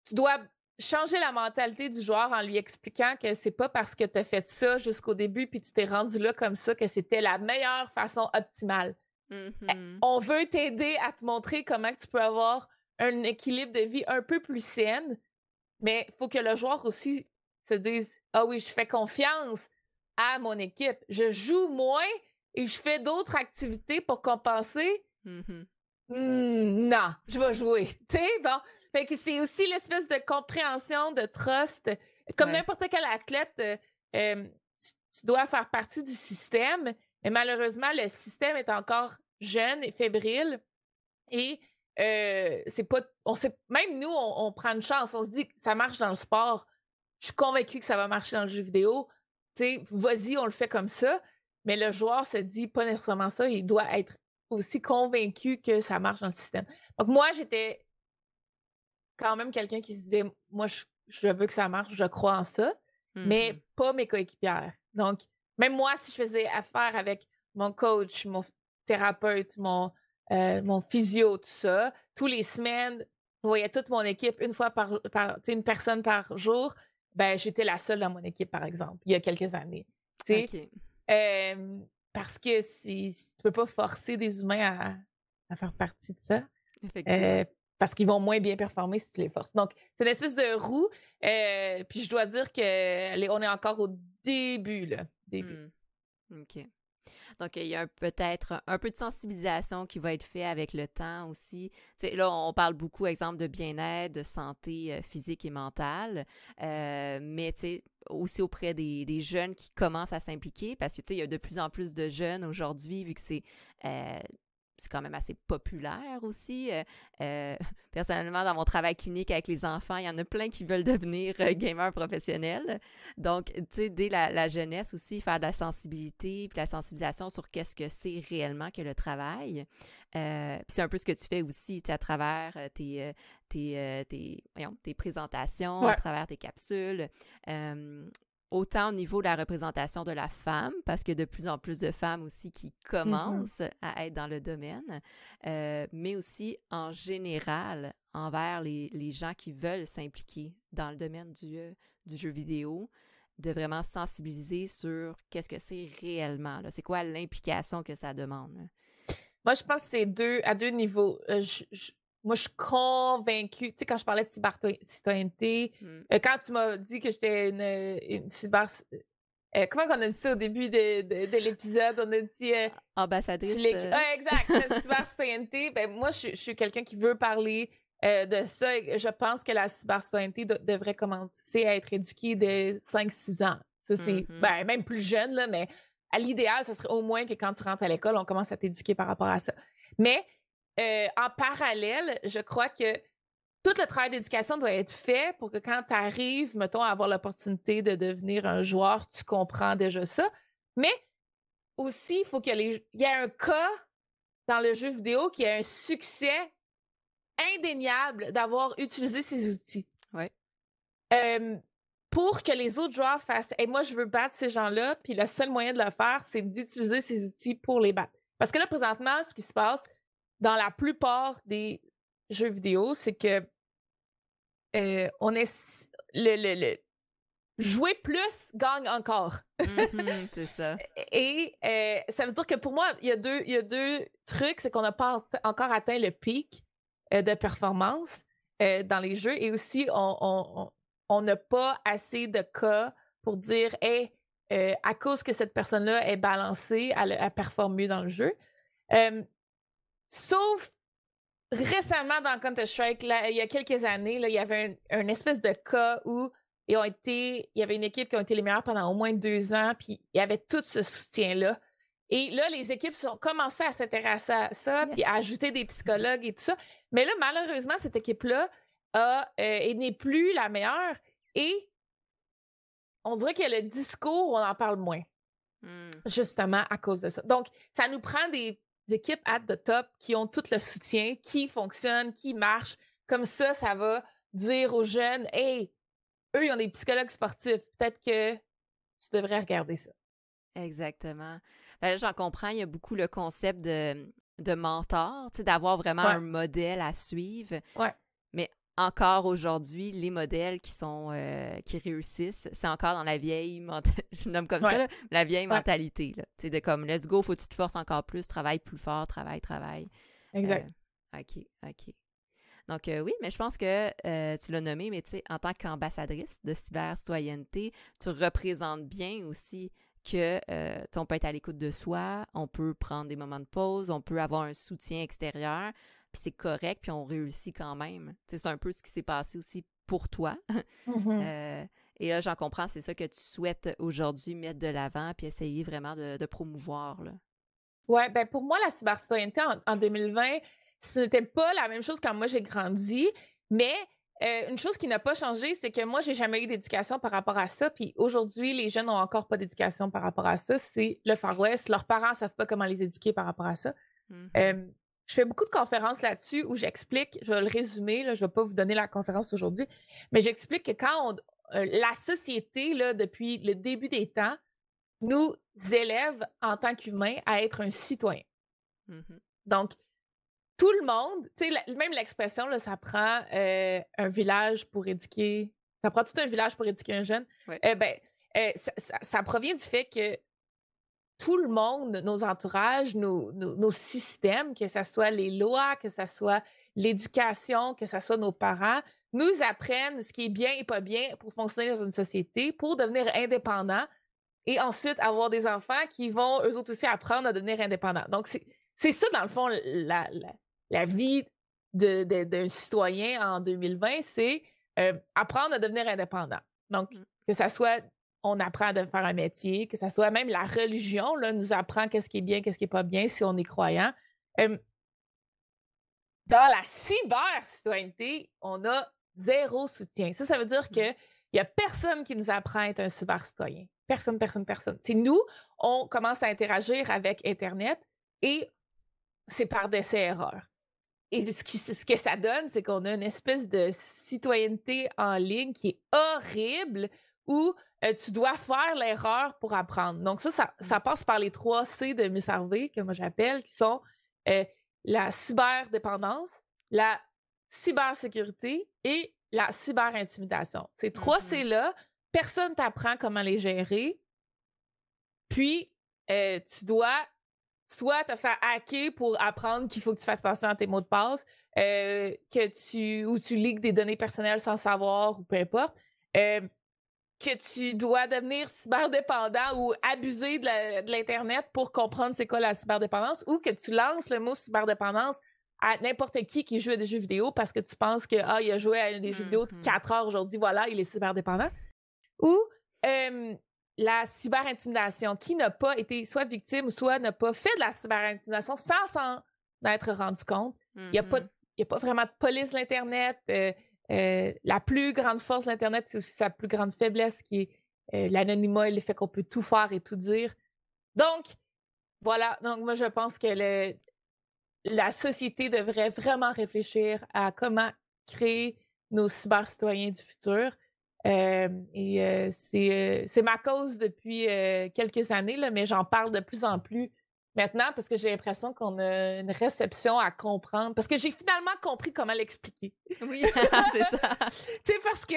tu dois changer la mentalité du joueur en lui expliquant que c'est pas parce que tu as fait ça jusqu'au début puis tu t'es rendu là comme ça que c'était la meilleure façon optimale. Eh, mm-hmm. On veut t'aider à te montrer comment tu peux avoir un équilibre de vie un peu plus saine, mais il faut que le joueur aussi se dise Ah oui, je fais confiance à mon équipe. Je joue moins et je fais d'autres activités pour compenser. Mm-hmm. Mmh, non, je vais jouer. [LAUGHS] Tu sais, bon. Fait que c'est aussi l'espèce de compréhension, de trust. Comme n'importe quel athlète, euh, euh, tu, dois faire partie du système, mais malheureusement, le système est encore jeune et fébrile. Et euh, c'est pas. On sait, même nous, on, prend une chance. On se dit que ça marche dans le sport. Je suis convaincue que ça va marcher dans le jeu vidéo. Tu sais, vas-y, on le fait comme ça. Mais le joueur se dit pas nécessairement ça. Il doit être aussi convaincu que ça marche dans le système. Donc, moi, j'étais quand même quelqu'un qui se disait, moi, je, veux que ça marche, je crois en ça, mais mmh pas mes coéquipières. Donc, même moi, si je faisais affaire avec mon coach, mon thérapeute, mon, euh, mon physio, tout ça, tous les semaines, je voyais toute mon équipe une fois par, par une personne par jour, ben, j'étais la seule dans mon équipe, par exemple, il y a quelques années. Okay. Parce que si, tu peux pas forcer des humains à, faire partie de ça. Effectivement. Euh, parce qu'ils vont moins bien performer si tu les forces. Donc, c'est une espèce de roue. Euh, puis je dois dire qu'on est encore au début, là. Début. Mmh. OK. Donc, il y a peut-être un peu de sensibilisation qui va être fait avec le temps aussi. là, on parle beaucoup, exemple, de bien-être, de santé euh, physique et mentale, euh, mais aussi auprès des, jeunes qui commencent à s'impliquer parce que il y a de plus en plus de jeunes aujourd'hui, vu que c'est euh, c'est quand même assez populaire aussi. Euh, euh, [LAUGHS] personnellement, dans mon travail clinique avec les enfants, il y en a plein qui veulent devenir euh, gamers professionnels. Donc, tu sais, dès la, jeunesse aussi, faire de la sensibilité, puis la sensibilisation sur qu'est-ce que c'est réellement que le travail. puis c'est un peu ce que tu fais aussi, à travers tes, tes, tes, voyons, tes présentations, à travers tes capsules autant au niveau de la représentation de la femme, parce qu'il y a de plus en plus de femmes aussi qui mm-hmm. commencent à être dans le domaine, euh, mais aussi en général envers les, les gens qui veulent s'impliquer dans le domaine du, euh, du jeu vidéo, de vraiment sensibiliser sur qu'est-ce que c'est réellement, c'est quoi l'implication que ça demande. Moi, je pense que c'est deux, à deux niveaux. Euh, moi, je suis convaincue. Tu sais, quand je parlais de cyber-citoyenneté, hmm. euh, quand tu m'as dit que j'étais une, une cyber. Euh, comment on a dit ça au début de, de, l'épisode? On a dit. Euh, Ambassadrice. Ah, exact. [LAUGHS] cyber-citoyenneté. Ben, moi, je, suis quelqu'un qui veut parler de ça. je pense que la cyber-citoyenneté devrait commencer à être éduquée dès 5-6 ans. Ça, c'est. Mm-hmm. ben, même plus jeune, là, mais à l'idéal, ce serait au moins que quand tu rentres à l'école, on commence à t'éduquer par rapport à ça. Mais euh, en parallèle, je crois que tout le travail d'éducation doit être fait pour que quand tu arrives, mettons, à avoir l'opportunité de devenir un joueur, tu comprends déjà ça. Mais aussi, il faut qu'il y, ait un cas dans le jeu vidéo qui ait un succès indéniable d'avoir utilisé ces outils. Ouais. pour que les autres joueurs fassent Et moi, je veux battre ces gens-là, puis le seul moyen de le faire, c'est d'utiliser ces outils pour les battre. Parce que là, présentement, ce qui se passe, dans la plupart des jeux vidéo, c'est que euh, on est le, le, jouer plus gagne encore. Mm-hmm, c'est ça. [LAUGHS] Et euh, ça veut dire que pour moi, il y a deux, il y a deux trucs, c'est qu'on n'a pas encore atteint le pic euh, de performance. dans les jeux et aussi on n'a pas assez de cas pour dire, hey, à cause que cette personne-là est balancée, elle, elle, performe mieux dans le jeu. Sauf récemment dans Counter-Strike, il y a quelques années, là, il y avait un, espèce de cas où ils ont été, il y avait une équipe qui a été les meilleures pendant au moins deux ans, puis il y avait tout ce soutien-là. Et là, les équipes ont commencé à s'intéresser à ça, puis à ajouter des psychologues et tout ça. Mais là, malheureusement, cette équipe-là a, euh, n'est plus la meilleure. Et on dirait que le discours, on en parle moins. Hmm. Justement à cause de ça. Donc, ça nous prend des équipes at the top qui ont tout le soutien, qui fonctionnent, qui marchent. Comme ça, ça va dire aux jeunes Hey, eux, ils ont des psychologues sportifs. Peut-être que tu devrais regarder ça. Exactement. Ben j'en comprends, il y a beaucoup le concept de, de mentor, d'avoir vraiment un modèle à suivre. Ouais. Encore aujourd'hui, les modèles qui sont euh, qui réussissent, c'est encore dans la vieille [LAUGHS] je nomme comme ça, la vieille mentalité. Là. de comme let's go, faut que tu te forces encore plus, travaille plus fort, travaille, travaille. Exact. Euh, OK, OK. Donc euh, oui, mais je pense que tu l'as nommé, mais tu sais, en tant qu'ambassadrice de cyber-citoyenneté, tu représentes bien aussi que on peut être à l'écoute de soi, on peut prendre des moments de pause, on peut avoir un soutien extérieur, puis c'est correct, puis on réussit quand même. C'est un peu ce qui s'est passé aussi pour toi. [LAUGHS] Mmh euh, et là, j'en comprends, c'est ça que tu souhaites aujourd'hui mettre de l'avant, puis essayer vraiment de, promouvoir. Ouais, ben pour moi, la cybercitoyenneté en, en 2020, ce n'était pas la même chose quand moi j'ai grandi, mais euh, une chose qui n'a pas changé, c'est que moi, j'ai jamais eu d'éducation par rapport à ça. Puis aujourd'hui, les jeunes n'ont encore pas d'éducation par rapport à ça. C'est le Far West. Leurs parents ne savent pas comment les éduquer par rapport à ça. Mmh euh, je fais beaucoup de conférences là-dessus où j'explique, je vais le résumer, là, je ne vais pas vous donner la conférence aujourd'hui, mais j'explique que quand euh, la société, là, depuis le début des temps, nous élève en tant qu'humains à être un citoyen. Mmh Donc, tout le monde, tu sais, même l'expression, ça prend euh, un village pour éduquer, ça prend tout un village pour éduquer un jeune. Eh ben, euh, ça, provient du fait que tout le monde, nos entourages, nos, nos, systèmes, que ce soit les lois, que ce soit l'éducation, que ce soit nos parents, nous apprennent ce qui est bien et pas bien pour fonctionner dans une société, pour devenir indépendants et ensuite avoir des enfants qui vont eux autres aussi apprendre à devenir indépendants. Donc, c'est ça, dans le fond, la, la vie d'un citoyen en 2020, c'est euh, apprendre à devenir indépendant. Donc, mmh. que ça soit, on apprend à faire un métier, que ça soit même la religion, là, nous apprend qu'est-ce qui est bien, qu'est-ce qui n'est pas bien si on est croyant. dans la cyber-citoyenneté, on a zéro soutien. Ça, ça veut dire mmh. qu'il n'y a personne qui nous apprend à être un cyber-citoyen. Personne, personne, personne. C'est nous, on commence à interagir avec Internet et c'est par décès-erreurs. Et ce, que ça donne, c'est qu'on a une espèce de citoyenneté en ligne qui est horrible où euh, tu dois faire l'erreur pour apprendre. Donc, ça, ça, mmh. passe par les trois C de Miss Harvey, que moi j'appelle, qui sont euh, la cyberdépendance, la cybersécurité et la cyberintimidation. Ces trois mmh C-là, personne t'apprend comment les gérer. Puis, euh, tu dois soit te faire hacker pour apprendre qu'il faut que tu fasses attention à tes mots de passe, euh, que tu ou tu ligues des données personnelles sans savoir ou peu importe, euh, que tu dois devenir cyberdépendant ou abuser de l'Internet pour comprendre c'est quoi la cyberdépendance ou que tu lances le mot cyberdépendance à n'importe qui qui joue à des jeux vidéo parce que tu penses que ah, il a joué à des jeux vidéo de 4 mm-hmm. heures aujourd'hui, voilà, il est cyberdépendant. Ou euh, la cyberintimidation, qui n'a pas été soit victime, soit n'a pas fait de la cyberintimidation sans s'en être rendu compte. Il n'y a, pas, mm-hmm. a pas vraiment de police de l'Internet. Euh, euh, la plus grande force de l'Internet, c'est aussi sa plus grande faiblesse qui est euh, l'anonymat et le fait qu'on peut tout faire et tout dire. Donc, voilà. Donc, moi, je pense que la société devrait vraiment réfléchir à comment créer nos cyber-citoyens du futur. Euh, et c'est ma cause depuis quelques années, là, mais j'en parle de plus en plus maintenant parce que j'ai l'impression qu'on a une réception à comprendre. Parce que j'ai finalement compris comment l'expliquer. Oui, [LAUGHS] [LAUGHS] c'est ça. tu sais, parce que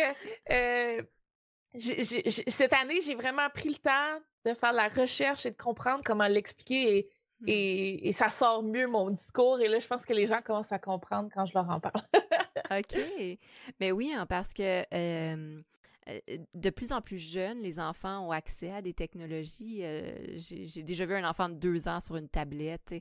cette année, j'ai vraiment pris le temps de faire la recherche et de comprendre comment l'expliquer et, et, et, ça sort mieux mon discours. Et là, je pense que les gens commencent à comprendre quand je leur en parle. OK. Mais oui, hein, parce que de plus en plus jeunes, les enfants ont accès à des technologies. J'ai déjà vu un enfant de deux ans sur une tablette,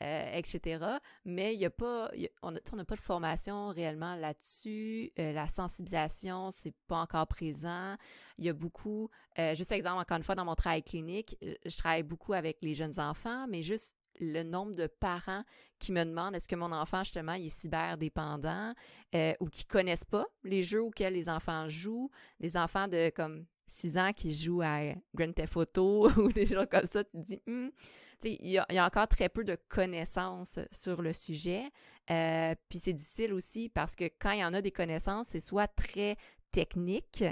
etc. Mais il y a pas, on n'a pas de formation réellement là-dessus. la sensibilisation, c'est pas encore présent. Il y a beaucoup, juste exemple, encore une fois, dans mon travail clinique, je travaille beaucoup avec les jeunes enfants, mais juste le nombre de parents qui me demandent est-ce que mon enfant, justement, est cyberdépendant euh, ou qui connaissent pas les jeux auxquels les enfants jouent, des enfants de comme 6 ans qui jouent à Grand Theft Auto [LAUGHS] ou des gens comme ça, tu te dis, hmm. il y, a encore très peu de connaissances sur le sujet. Euh, puis c'est difficile aussi parce que quand il y en a des connaissances, c'est soit très technique,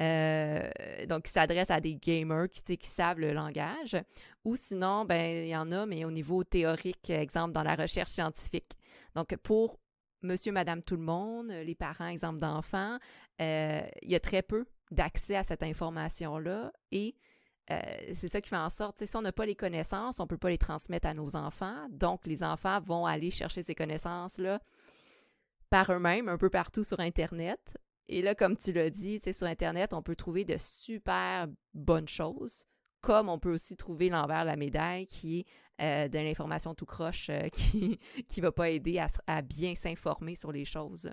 euh, donc, qui s'adresse à des gamers qui, savent le langage. Ou sinon, ben, il y en a, mais au niveau théorique, exemple, dans la recherche scientifique. Donc, pour monsieur, madame, tout le monde, les parents, exemple d'enfants, euh, il y a très peu d'accès à cette information-là et euh, c'est ça qui fait en sorte, si on n'a pas les connaissances, on ne peut pas les transmettre à nos enfants. Donc, les enfants vont aller chercher ces connaissances-là par eux-mêmes, un peu partout sur Internet. Et là, comme tu l'as dit, sur Internet, on peut trouver de super bonnes choses, comme on peut aussi trouver l'envers de la médaille qui est euh, de l'information tout croche euh, [LAUGHS] qui ne va pas aider à, bien s'informer sur les choses.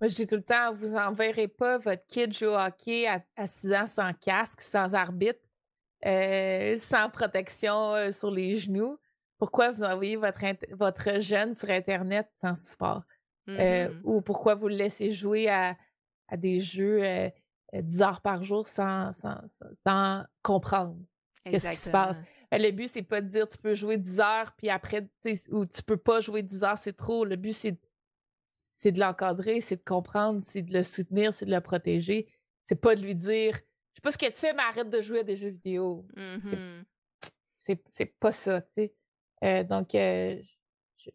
Moi, je dis tout le temps, vous n'enverrez pas votre kid jouer au hockey à, 6 ans sans casque, sans arbitre, euh, sans protection sur les genoux. Pourquoi vous envoyez votre, votre jeune sur Internet sans support? Euh, mmh ou pourquoi vous le laissez jouer à, des jeux 10 euh, heures par jour sans, sans, comprendre qu'est-ce qui se passe. Ben, le but, c'est pas de dire tu peux jouer 10 heures, puis après, ou tu peux pas jouer 10 heures, c'est trop. Le but, c'est c'est de l'encadrer, c'est de comprendre, c'est de le soutenir, c'est de le protéger. C'est pas de lui dire Je sais pas ce que tu fais, mais arrête de jouer à des jeux vidéo. Mmh c'est pas ça, tu sais. Euh, donc,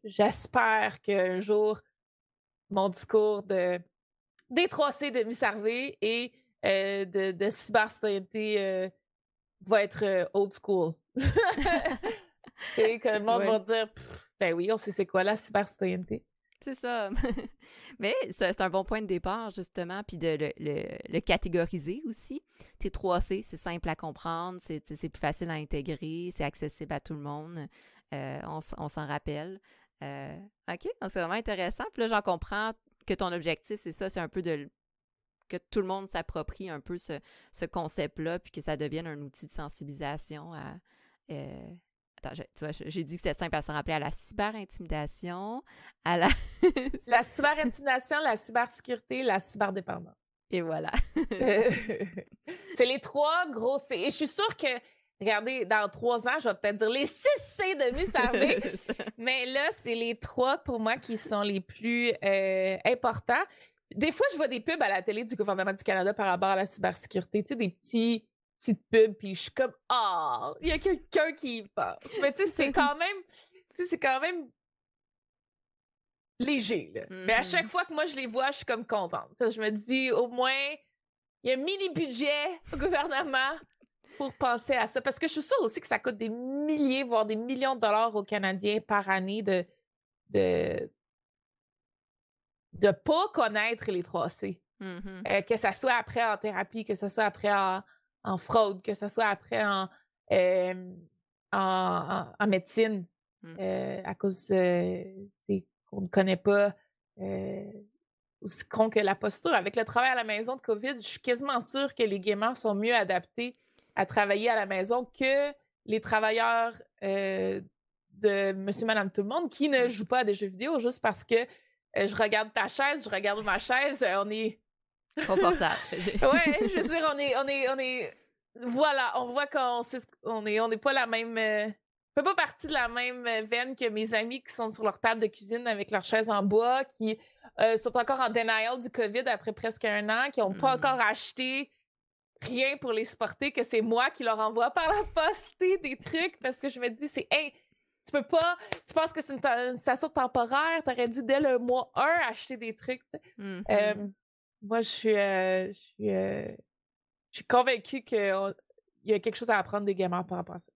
j'espère qu'un jour, mon discours de D3C de Miss Harvey et euh, de, de cybercitoyenneté euh, va être euh, old school. [LAUGHS] et que le monde va dire ben oui, on sait c'est quoi la cybercitoyenneté. C'est ça. [LAUGHS] Mais c'est un bon point de départ, justement, puis de le, catégoriser aussi. T3C, c'est simple à comprendre, c'est plus facile à intégrer, c'est accessible à tout le monde. on, on s'en rappelle. Euh, OK, c'est vraiment intéressant. Puis là, j'en comprends que ton objectif, c'est ça, c'est un peu de que tout le monde s'approprie un peu ce, concept-là, puis que ça devienne un outil de sensibilisation à. Euh, attends, tu vois, j'ai dit que c'était simple à se rappeler à la cyberintimidation, à la. [LAUGHS] la cyberintimidation, la cybersécurité, la cyberdépendance. Et voilà. [LAUGHS] c'est les trois gros. Et je suis sûre que regardez, dans trois ans, je vais peut-être dire les six C de Miss [LAUGHS] mais là, c'est les trois pour moi qui sont les plus euh, importants. Des fois, je vois des pubs à la télé du gouvernement du Canada par rapport à la cybersécurité, tu sais, des petits petites pubs, puis je suis comme ah, il y a quelqu'un qui y pense. Mais tu sais, c'est quand même, tu sais, c'est quand même léger. Là. Mais à mm-hmm. chaque fois que moi je les vois, je suis comme contente parce que je me dis au moins il y a un mini budget au gouvernement pour penser à ça. Parce que je suis sûre aussi que ça coûte des milliers, voire des millions de dollars aux Canadiens par année de de de pas connaître les 3C. Mm-hmm. Euh, que ça soit après en thérapie, que ce soit après en, fraude, que ce soit après en, euh, en, médecine, mm. euh, à cause qu'on ne connaît pas aussi con que la posture. Avec le travail à la maison de COVID, je suis quasiment sûre que les gamers sont mieux adaptés à travailler à la maison que les travailleurs euh, de Monsieur, Madame, tout le monde qui ne jouent pas à des jeux vidéo juste parce que euh, je regarde ta chaise, je regarde ma chaise, euh, on est confortable. [LAUGHS] ouais, je veux dire, on est, on est, on est, voilà, on voit qu'on on est, on n'est pas la même, on fait pas partie de la même veine que mes amis qui sont sur leur table de cuisine avec leur chaise en bois, qui sont encore en denial du COVID après presque un an, qui n'ont pas mm. encore acheté rien pour les supporter, que c'est moi qui leur envoie par la poste des trucs parce que je me dis, c'est, hey, tu peux pas, tu penses que c'est une, station temporaire, t'aurais dû dès le mois 1 acheter des trucs, mm-hmm. euh, moi, je suis, euh, je suis, euh, je suis convaincue qu'il y a quelque chose à apprendre des gamers par rapport à ça.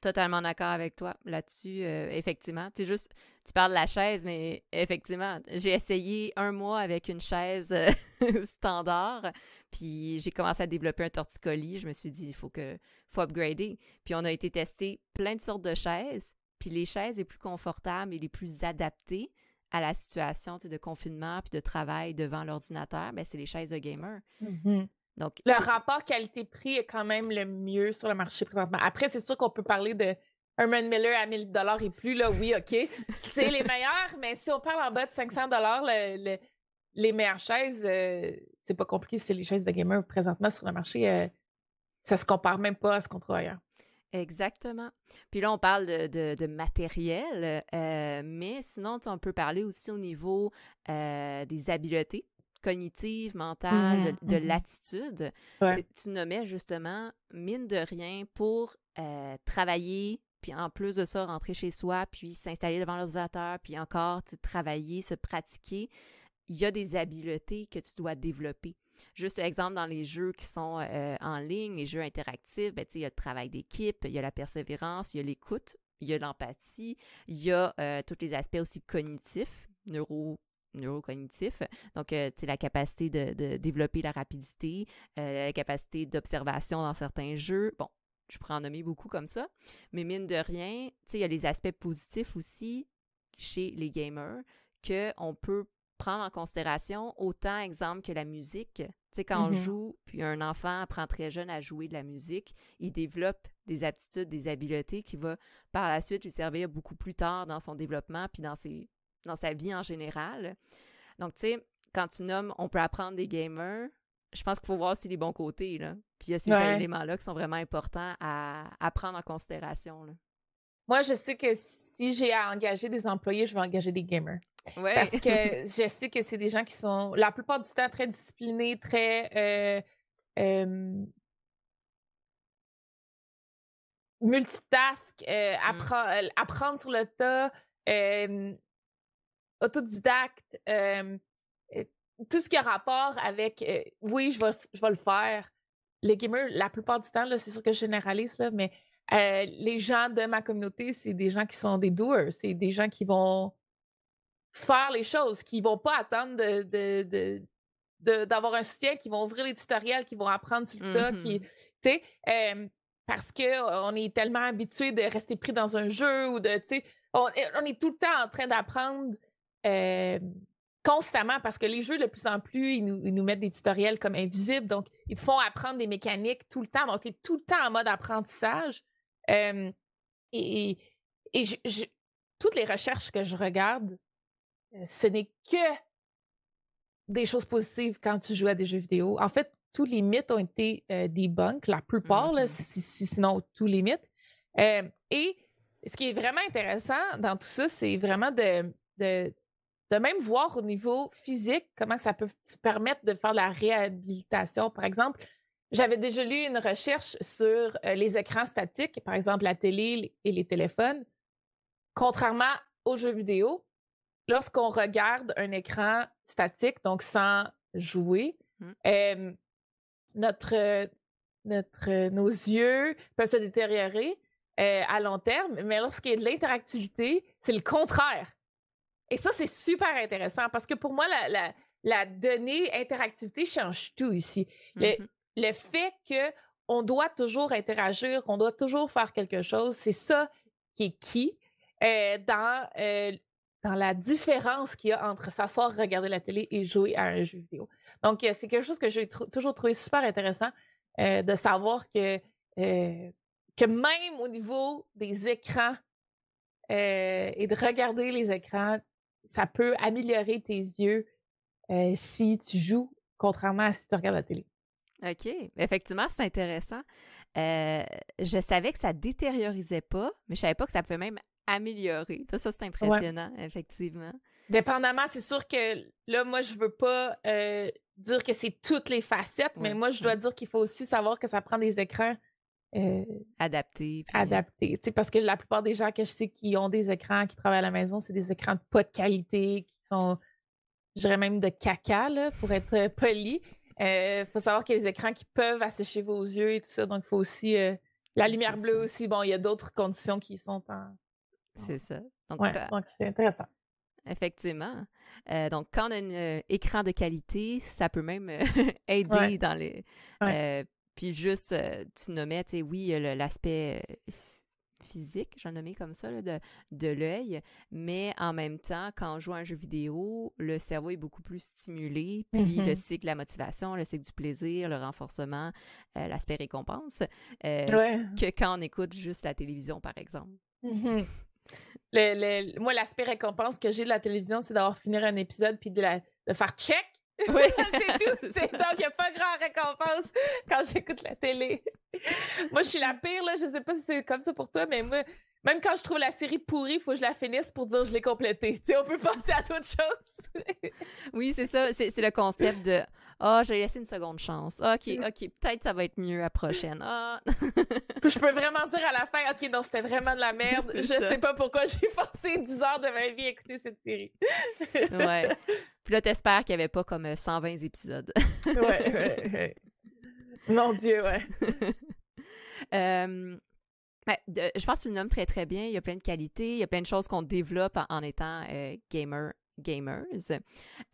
Totalement d'accord avec toi là-dessus, euh, effectivement. Tu juste, tu parles de la chaise, mais effectivement, j'ai essayé un mois avec une chaise euh, [LAUGHS] standard, puis j'ai commencé à développer un torticolis. Je me suis dit, il faut que, faut upgrader. Puis on a été tester plein de sortes de chaises, puis les chaises les plus confortables et les plus adaptées à la situation de confinement puis de travail devant l'ordinateur, ben, c'est les chaises de gamer. Mm-hmm. Donc, le rapport qualité-prix est quand même le mieux sur le marché présentement. Après, c'est sûr qu'on peut parler de Herman Miller à 1000 dollars et plus, là, oui, OK. [LAUGHS] C'est les meilleurs, mais si on parle en bas de 500 dollars, les meilleures chaises, euh, c'est pas compliqué, c'est les chaises de gamer présentement sur le marché. Euh, ça se compare même pas à ce qu'on trouve ailleurs. Exactement. Puis là, on parle de, matériel, euh, mais sinon, on peut parler aussi au niveau des habiletés cognitive, mentale, de, mmh mmh l'attitude. Tu nommais justement, mine de rien, pour euh, travailler, puis en plus de ça, rentrer chez soi, puis s'installer devant l'ordinateur, puis encore travailler, se pratiquer, il y a des habiletés que tu dois développer. Juste exemple, dans les jeux qui sont euh, en ligne, les jeux interactifs, ben, il y a le travail d'équipe, il y a la persévérance, il y a l'écoute, il y a l'empathie, il y a euh, tous les aspects aussi cognitifs, neuro neurocognitif. Donc, euh, la capacité de, développer la rapidité, euh, la capacité d'observation dans certains jeux. Bon, je pourrais en nommer beaucoup comme ça. Mais mine de rien, il y a les aspects positifs aussi chez les gamers qu'on peut prendre en considération autant, exemple, que la musique. Tu sais, quand on mm-hmm. joue, puis un enfant apprend très jeune à jouer de la musique, il développe des aptitudes, des habiletés qui vont par la suite lui servir beaucoup plus tard dans son développement puis dans ses dans sa vie en général. Donc, tu sais, quand tu nommes on peut apprendre des gamers, je pense qu'il faut voir aussi les bons côtés, là. Puis il y a ces éléments-là qui sont vraiment importants à, prendre en considération, Moi, je sais que si j'ai à engager des employés, je vais engager des gamers. Parce que [LAUGHS] je sais que c'est des gens qui sont, la plupart du temps, très disciplinés, très... Euh, euh, multitask, euh, mm. apprendre sur le tas, autodidacte, tout ce qui a rapport avec oui, je vais, je vais le faire. Les gamers, la plupart du temps, c'est sûr que je généralise, là, mais les gens de ma communauté, c'est des gens qui sont des doers, c'est des gens qui vont faire les choses, qui vont pas attendre de, d'avoir un soutien, qui vont ouvrir les tutoriels, qui vont apprendre sur le tas, qui, mmh tu sais, parce qu'on est tellement habitué de rester pris dans un jeu ou de, tu sais, on, on, est tout le temps en train d'apprendre constamment parce que les jeux, de plus en plus, ils nous, mettent des tutoriels comme invisibles. Donc, ils te font apprendre des mécaniques tout le temps. Donc, tu es tout le temps en mode apprentissage. et, toutes les recherches que je regarde, ce n'est que des choses positives quand tu joues à des jeux vidéo. En fait, tous les mythes ont été euh, debunked, la plupart, mmh sinon tous les mythes. et ce qui est vraiment intéressant dans tout ça, c'est vraiment de, de même voir au niveau physique comment ça peut permettre de faire la réhabilitation. Par exemple, j'avais déjà lu une recherche sur euh, les écrans statiques, par exemple la télé et les téléphones. Contrairement aux jeux vidéo, lorsqu'on regarde un écran statique, donc sans jouer, mmh. notre, notre, nos yeux peuvent se détériorer euh, à long terme, mais lorsqu'il y a de l'interactivité, c'est le contraire. Et ça, c'est super intéressant parce que pour moi, la, la, donnée interactivité change tout ici. Le, mmh le fait qu'on doit toujours interagir, qu'on doit toujours faire quelque chose, c'est ça qui est qui euh, dans, euh, dans la différence qu'il y a entre s'asseoir, regarder la télé et jouer à un jeu vidéo. Donc, euh, c'est quelque chose que j'ai toujours trouvé super intéressant de savoir que, que même au niveau des écrans et de regarder les écrans, ça peut améliorer tes yeux euh, si tu joues, contrairement à si tu regardes la télé. OK. Effectivement, c'est intéressant. Euh, je savais que ça détériorisait pas, mais je savais pas que ça pouvait même améliorer. Ça, ça c'est impressionnant, effectivement. Dépendamment, c'est sûr que là, moi, je veux pas euh, dire que c'est toutes les facettes, mais moi, je dois dire qu'il faut aussi savoir que ça prend des écrans euh, adapté. Adapté. Parce que la plupart des gens que je sais qui ont des écrans, qui travaillent à la maison, c'est des écrans de pas de qualité, qui sont, je dirais même de caca, là, pour être euh, poli. Il euh, faut savoir qu'il y a des écrans qui peuvent assécher vos yeux et tout ça, donc il faut aussi La lumière bleue aussi, bon, il y a d'autres conditions qui sont en. C'est ça. Donc, donc c'est intéressant. Effectivement. donc, quand on a un écran de qualité, ça peut même [LAUGHS] aider dans les. Puis juste, tu nommais, tu sais, oui, l'aspect physique, j'en nommé comme ça, de, de l'œil, mais en même temps, quand on joue à un jeu vidéo, le cerveau est beaucoup plus stimulé, puis le mm-hmm. cycle de la motivation, le cycle du plaisir, le renforcement, euh, l'aspect récompense, euh, que quand on écoute juste la télévision, par exemple. Mm-hmm. [LAUGHS] le, moi, l'aspect récompense que j'ai de la télévision, c'est d'avoir fini un épisode puis de, la, de faire check [LAUGHS] oui. c'est [LAUGHS] tout. donc, il n'y a pas grand récompense quand j'écoute la télé. [LAUGHS] moi, je suis la pire, là. Je sais pas si c'est comme ça pour toi, mais moi, même quand je trouve la série pourrie, il faut que je la finisse pour dire que je l'ai complétée. Tu sais, on peut penser à d'autres choses. oui, c'est ça. C'est le concept de Ah, oh, j'ai laissé une seconde chance. OK, OK, peut-être ça va être mieux à prochaine. Ah. [LAUGHS] je peux vraiment dire à la fin OK, non, c'était vraiment de la merde. Je sais pas pourquoi j'ai [LAUGHS] passé 10 heures de ma vie à écouter cette série. [LAUGHS] ouais. Puis là, t'espères qu'il n'y avait pas comme 120 euh, épisodes. ouais, ouais, ouais. Mon Dieu, ouais. euh, je pense que tu le nommes très, très bien. Il y a plein de qualités, il y a plein de choses qu'on développe en, étant euh, gamer, gamers.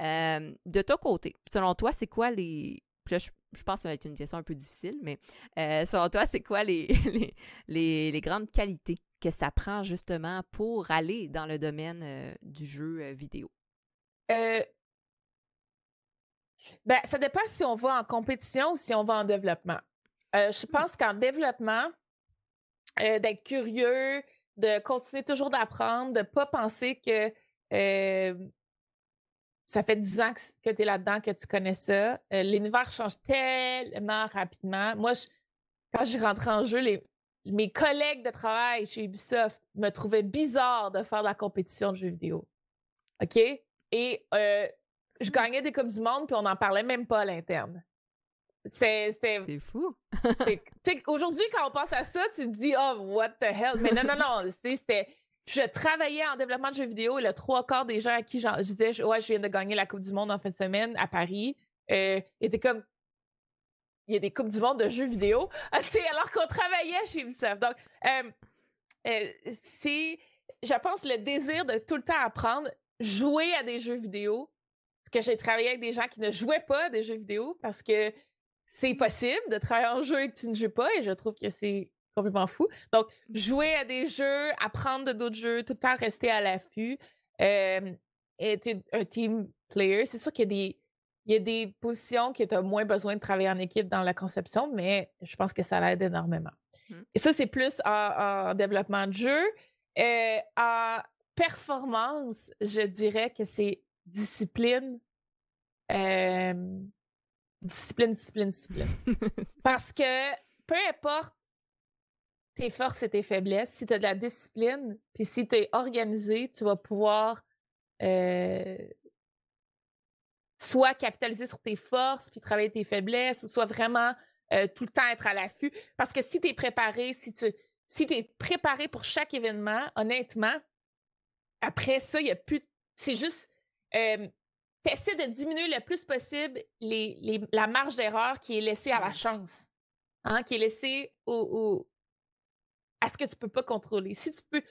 Euh, de ton côté, selon toi, c'est quoi les. je, pense que ça va être une question un peu difficile, mais selon toi, c'est quoi [LAUGHS] les, les, les, grandes qualités que ça prend justement pour aller dans le domaine du jeu vidéo? Ben, ça dépend si on va en compétition ou si on va en développement. Euh, je hmm. pense qu'en développement, euh, d'être curieux, de continuer toujours d'apprendre, de ne pas penser que euh, ça fait 10 ans que, tu es là-dedans, que tu connais ça. L'univers change tellement rapidement. Moi, quand j'ai rentré en jeu, les, mes collègues de travail chez Ubisoft me trouvaient bizarre de faire de la compétition de jeux vidéo. OK? Et je gagnais des Coupes du Monde, puis on n'en parlait même pas à l'interne. C'est fou. Aujourd'hui, quand on pense à ça, tu te dis, oh, what the hell? Mais non, non, non. [LAUGHS] C'était. Je travaillais en développement de jeux vidéo et le trois quarts des gens à qui je disais, ouais, je viens de gagner la Coupe du Monde en fin de semaine à Paris, euh, étaient comme, il y a des Coupes du Monde de jeux vidéo. [LAUGHS] Ah, alors qu'on travaillait chez Ubisoft. Donc, euh, euh, c'est, je pense, le désir de tout le temps apprendre, jouer à des jeux vidéo, que j'ai travaillé avec des gens qui ne jouaient pas à des jeux vidéo parce que c'est possible de travailler en jeu et que tu ne joues pas et je trouve que c'est complètement fou. Donc, jouer à des jeux, apprendre de d'autres jeux, tout le temps rester à l'affût, euh, être un team player. C'est sûr qu'il y a des, il y a des positions que tu as moins besoin de travailler en équipe dans la conception, mais je pense que ça l'aide énormément. Mmh. Et ça, c'est plus en, développement de jeu. Euh, en performance, je dirais que c'est discipline. discipline, discipline, discipline. [LAUGHS] Parce que peu importe tes forces et tes faiblesses, si tu as de la discipline, puis si tu es organisé, tu vas pouvoir euh, soit capitaliser sur tes forces, puis travailler tes faiblesses, ou soit vraiment euh, tout le temps être à l'affût. Parce que si tu es préparé, si tu si es préparé pour chaque événement, honnêtement, après ça, il y a plus. C'est juste euh, essaies de diminuer le plus possible les, la marge d'erreur qui est laissée à la chance, hein, qui est laissée au, à ce que tu peux pas contrôler. Si tu peux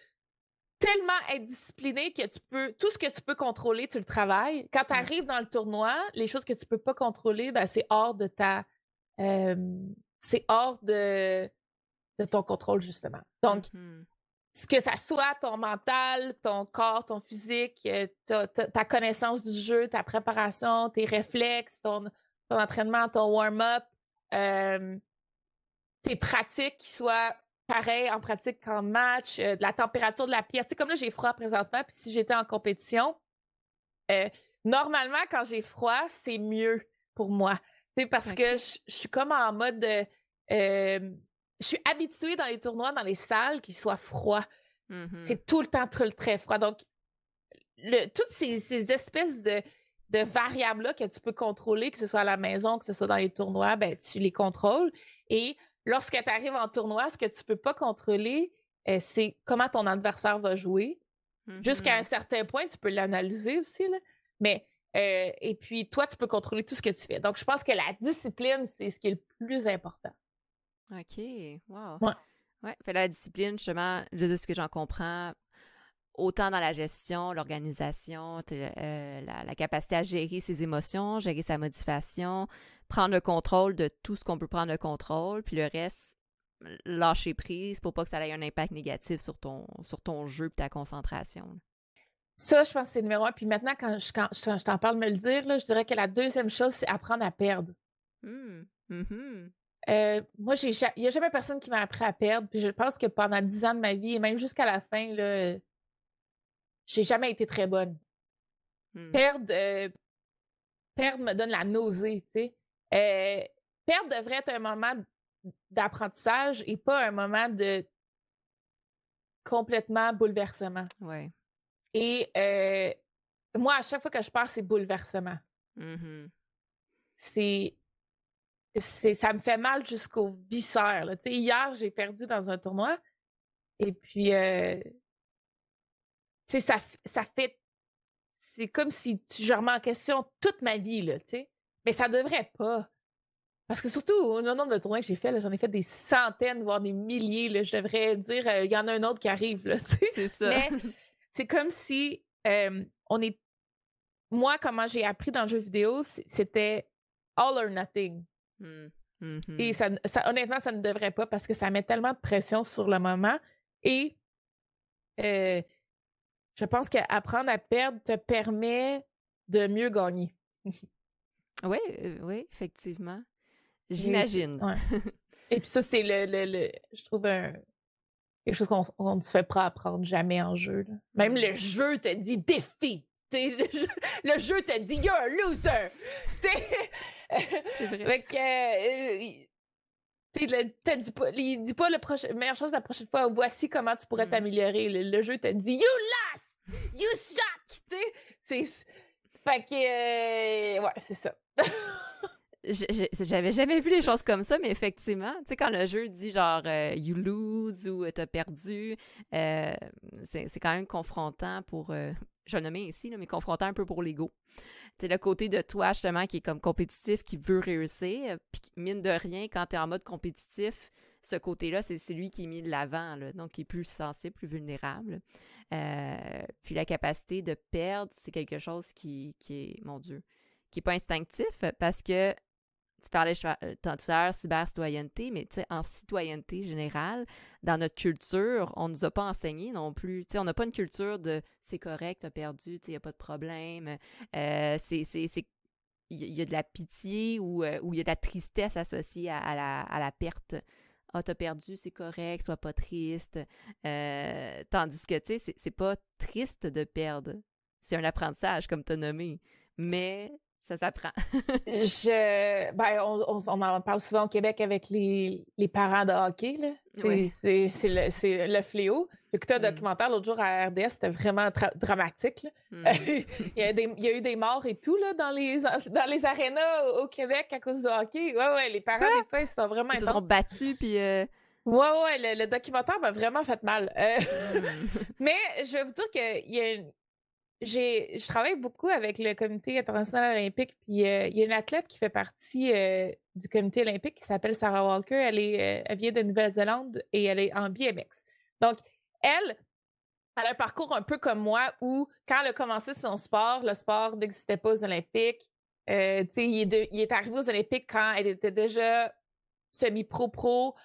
tellement être discipliné que tu peux tout ce que tu peux contrôler, tu le travailles. Quand tu arrives dans le tournoi, les choses que tu peux pas contrôler, ben, c'est hors de ta euh, c'est hors de, de ton contrôle justement. Donc mmh ce que ça soit ton mental, ton corps, ton physique, euh, ta, connaissance du jeu, ta préparation, tes réflexes, ton, entraînement, ton warm-up, euh, tes pratiques qui soient pareilles en pratique qu'en match, euh, de la température de la pièce. comme là, j'ai froid présentement, puis si j'étais en compétition, normalement, quand j'ai froid, c'est mieux pour moi. parce que je suis comme en mode de je suis habituée dans les tournois, dans les salles, qu'il soit froid. Mm-hmm. C'est tout le temps très, très froid. Donc, le, toutes ces, espèces de, de variables-là que tu peux contrôler, que ce soit à la maison, que ce soit dans les tournois, ben, tu les contrôles. Et lorsque tu arrives en tournoi, ce que tu peux pas contrôler, euh, c'est comment ton adversaire va jouer. Jusqu'à un mm-hmm. certain point, tu peux l'analyser aussi. Là. Mais, euh, et puis, toi, tu peux contrôler tout ce que tu fais. Donc, je pense que la discipline, c'est ce qui est le plus important. OK. Wow. Oui, fait la discipline, justement, de ce que j'en comprends, autant dans la gestion, l'organisation, euh, la, capacité à gérer ses émotions, gérer sa motivation, prendre le contrôle de tout ce qu'on peut prendre le contrôle, puis le reste, lâcher prise pour pas que ça ait un impact négatif sur ton, sur ton jeu et ta concentration. Ça, je pense que c'est le numéro un. Puis maintenant, quand je, quand je, t'en parle me le dire, là, je dirais que la deuxième chose, c'est apprendre à perdre. Mmh. Mmh euh, moi, il n'y a jamais personne qui m'a appris à perdre. Puis je pense que pendant dix ans de ma vie, et même jusqu'à la fin, là, j'ai jamais été très bonne. Perdre, euh, perdre me donne la nausée, tu sais. Euh, perdre devrait être un moment d'apprentissage et pas un moment de complètement bouleversement. Ouais. Et moi, à chaque fois que je pars, c'est bouleversement. Mmh c'est c'est ça me fait mal jusqu'au visseur. Là. Hier, j'ai perdu dans un tournoi. Et puis, euh, ça, ça fait. C'est comme si je remets en question toute ma vie, là, Mais ça devrait pas. Parce que surtout, le nombre de tournois que j'ai fait, j'en ai fait des centaines, voire des milliers. Là, je devrais dire, il y en a un autre qui arrive. Là, [LAUGHS] c'est ça. Mais [LAUGHS] c'est comme si on est. Moi, comment j'ai appris dans le jeu vidéo, c'était all or nothing. Mmh. Et mmh ça, honnêtement, ça ne devrait pas parce que ça met tellement de pression sur le moment. Et euh, je pense qu'apprendre à perdre te permet de mieux gagner. [LAUGHS] oui, euh, oui, effectivement. J'imagine. [LAUGHS] Et puis ça, c'est le, le, je trouve quelque chose qu'on ne se fait pas apprendre jamais en jeu. Même le mmh. jeu te dit défi. Le jeu, le jeu, te dit you're a loser. [LAUGHS] fait que, euh, il, dit pas, il dit pas la meilleure chose la prochaine fois, voici comment tu pourrais mm. t'améliorer. Le, jeu te dit You lost! You suck! Tu sais, Fait que, euh, ouais, c'est ça. [LAUGHS] J'avais jamais vu les choses comme ça, mais effectivement, tu sais, quand le jeu dit genre euh, you lose ou t'as perdu, c'est quand même confrontant pour, je vais nommer ici, mais confrontant un peu pour l'ego. C'est le côté de toi, justement, qui est comme compétitif, qui veut réussir. Puis, mine de rien, quand tu es en mode compétitif, ce côté-là, c'est lui qui est mis de l'avant, donc qui est plus sensible, plus vulnérable. Euh, puis la capacité de perdre, c'est quelque chose qui, qui est, mon Dieu, qui n'est pas instinctif parce que tu parlais euh, tout à l'heure cyber-citoyenneté, mais en citoyenneté générale, dans notre culture, on ne nous a pas enseigné non plus. on n'a pas une culture de c'est correct, tu as perdu, il n'y a pas de problème. Euh, c'est il y a de la pitié ou euh, il y a de la tristesse associée à, la, à la, perte. Ah, t'as perdu, c'est correct, sois pas triste. tandis que, tu sais, c'est pas triste de perdre. C'est un apprentissage, comme tu as nommé. Mais ça s'apprend. [LAUGHS] je, ben, on, on, en parle souvent au Québec avec les, les parents de hockey. C'est, c'est, le, le, fléau. J'ai écouté un mm. documentaire l'autre jour à RDS, c'était vraiment dramatique. Mm. [LAUGHS] il, y a des, il, y a eu des morts et tout là, dans, les, dans les arénas au, Québec à cause du hockey. Ouais, ouais, les parents, des fois, ils sont vraiment Ils se sont battus, puis. Euh, ouais, ouais, le, documentaire m'a vraiment fait mal. Euh, mm. [LAUGHS] Mais je vais vous dire qu'il y a une je travaille beaucoup avec le comité international olympique, puis euh, il y a une athlète qui fait partie euh, du comité olympique qui s'appelle Sarah Walker. Elle, est, euh, elle vient de Nouvelle-Zélande et elle est en BMX. Donc, elle, elle a un parcours un peu comme moi où, quand elle a commencé son sport, le sport n'existait pas aux Olympiques. il, est il est arrivé aux Olympiques quand elle était déjà semi-pro-pro.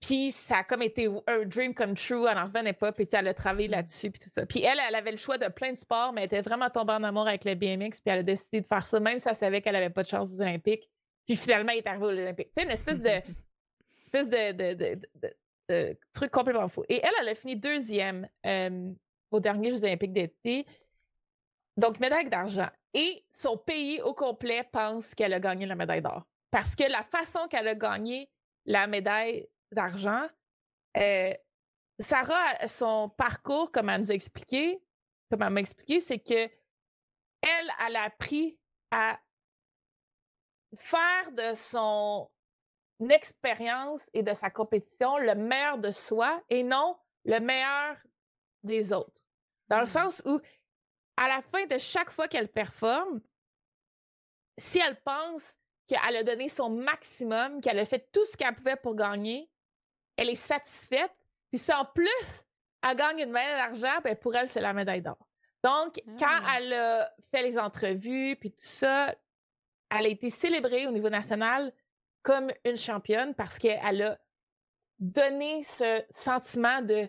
Puis ça a comme été un dream come true, elle n'en revenait pas, puis elle a travaillé mm. là-dessus, puis tout ça. Puis elle, elle avait le choix de plein de sports, mais elle était vraiment tombée en amour avec le BMX, puis elle a décidé de faire ça, même si elle savait qu'elle n'avait pas de chance aux Olympiques. Puis finalement, elle est arrivée aux Olympiques. Tu une espèce de, [LAUGHS] espèce de, truc complètement fou. Et elle, elle a fini deuxième euh, au dernier Jeux olympiques d'été. Donc, médaille d'argent. Et son pays au complet pense qu'elle a gagné la médaille d'or. Parce que la façon qu'elle a gagné la médaille d'argent. Euh, Sarah, son parcours, comme elle nous a expliqué, comme elle m'a expliqué, c'est que elle, elle a appris à faire de son expérience et de sa compétition le meilleur de soi et non le meilleur des autres. Dans le mmh. sens où, à la fin de chaque fois qu'elle performe, si elle pense qu'elle a donné son maximum, qu'elle a fait tout ce qu'elle pouvait pour gagner, elle est satisfaite. Puis si en plus, elle gagne une médaille d'argent, ben pour elle, c'est la médaille d'or. Donc, quand Ah. elle a fait les entrevues, puis tout ça, elle a été célébrée au niveau national comme une championne parce qu'elle a donné ce sentiment de,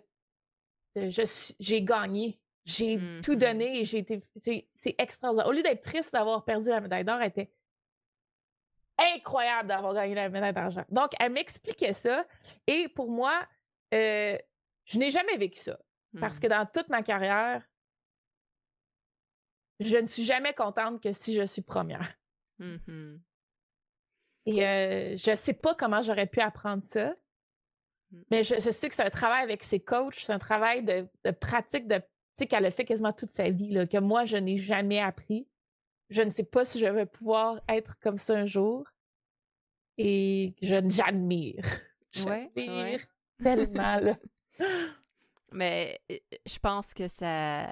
j'ai gagné, j'ai tout Mhm. donné et j'ai été. C'est extraordinaire. Au lieu d'être triste d'avoir perdu la médaille d'or, elle était incroyable d'avoir gagné la médaille d'argent. Donc, elle m'expliquait ça et pour moi, euh, je n'ai jamais vécu ça. Parce Hmm. que dans toute ma carrière, je ne suis jamais contente que si je suis première. Mhm. Et euh, je sais pas comment j'aurais pu apprendre ça, Mm. mais je, je sais que c'est un travail avec ses coachs, c'est un travail de, de pratique de, tu sais, qu'elle a fait quasiment toute sa vie, là, que moi, je n'ai jamais appris. Je ne sais pas si je vais pouvoir être comme ça un jour. Et je j'admire. [LAUGHS] Ouais, J'admire ouais. [LAUGHS] tellement, là. Mais euh, je pense que ça,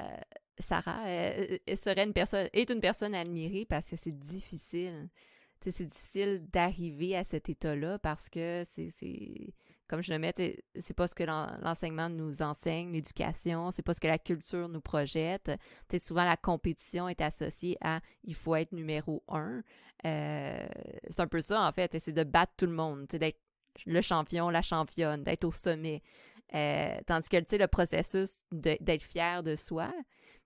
Sarah euh, euh, serait une personne, est une personne à admirer parce que c'est difficile. C'est difficile d'arriver à cet état-là parce que c'est- comme je le mets, c'est pas ce que l'en- l'enseignement nous enseigne, l'éducation, c'est pas ce que la culture nous projette. Souvent la compétition est associée à il faut être numéro un. Euh, c'est un peu ça en fait, c'est de battre tout le monde, d'être le champion, la championne, d'être au sommet. Euh, tandis que, le processus d'être fier de soi,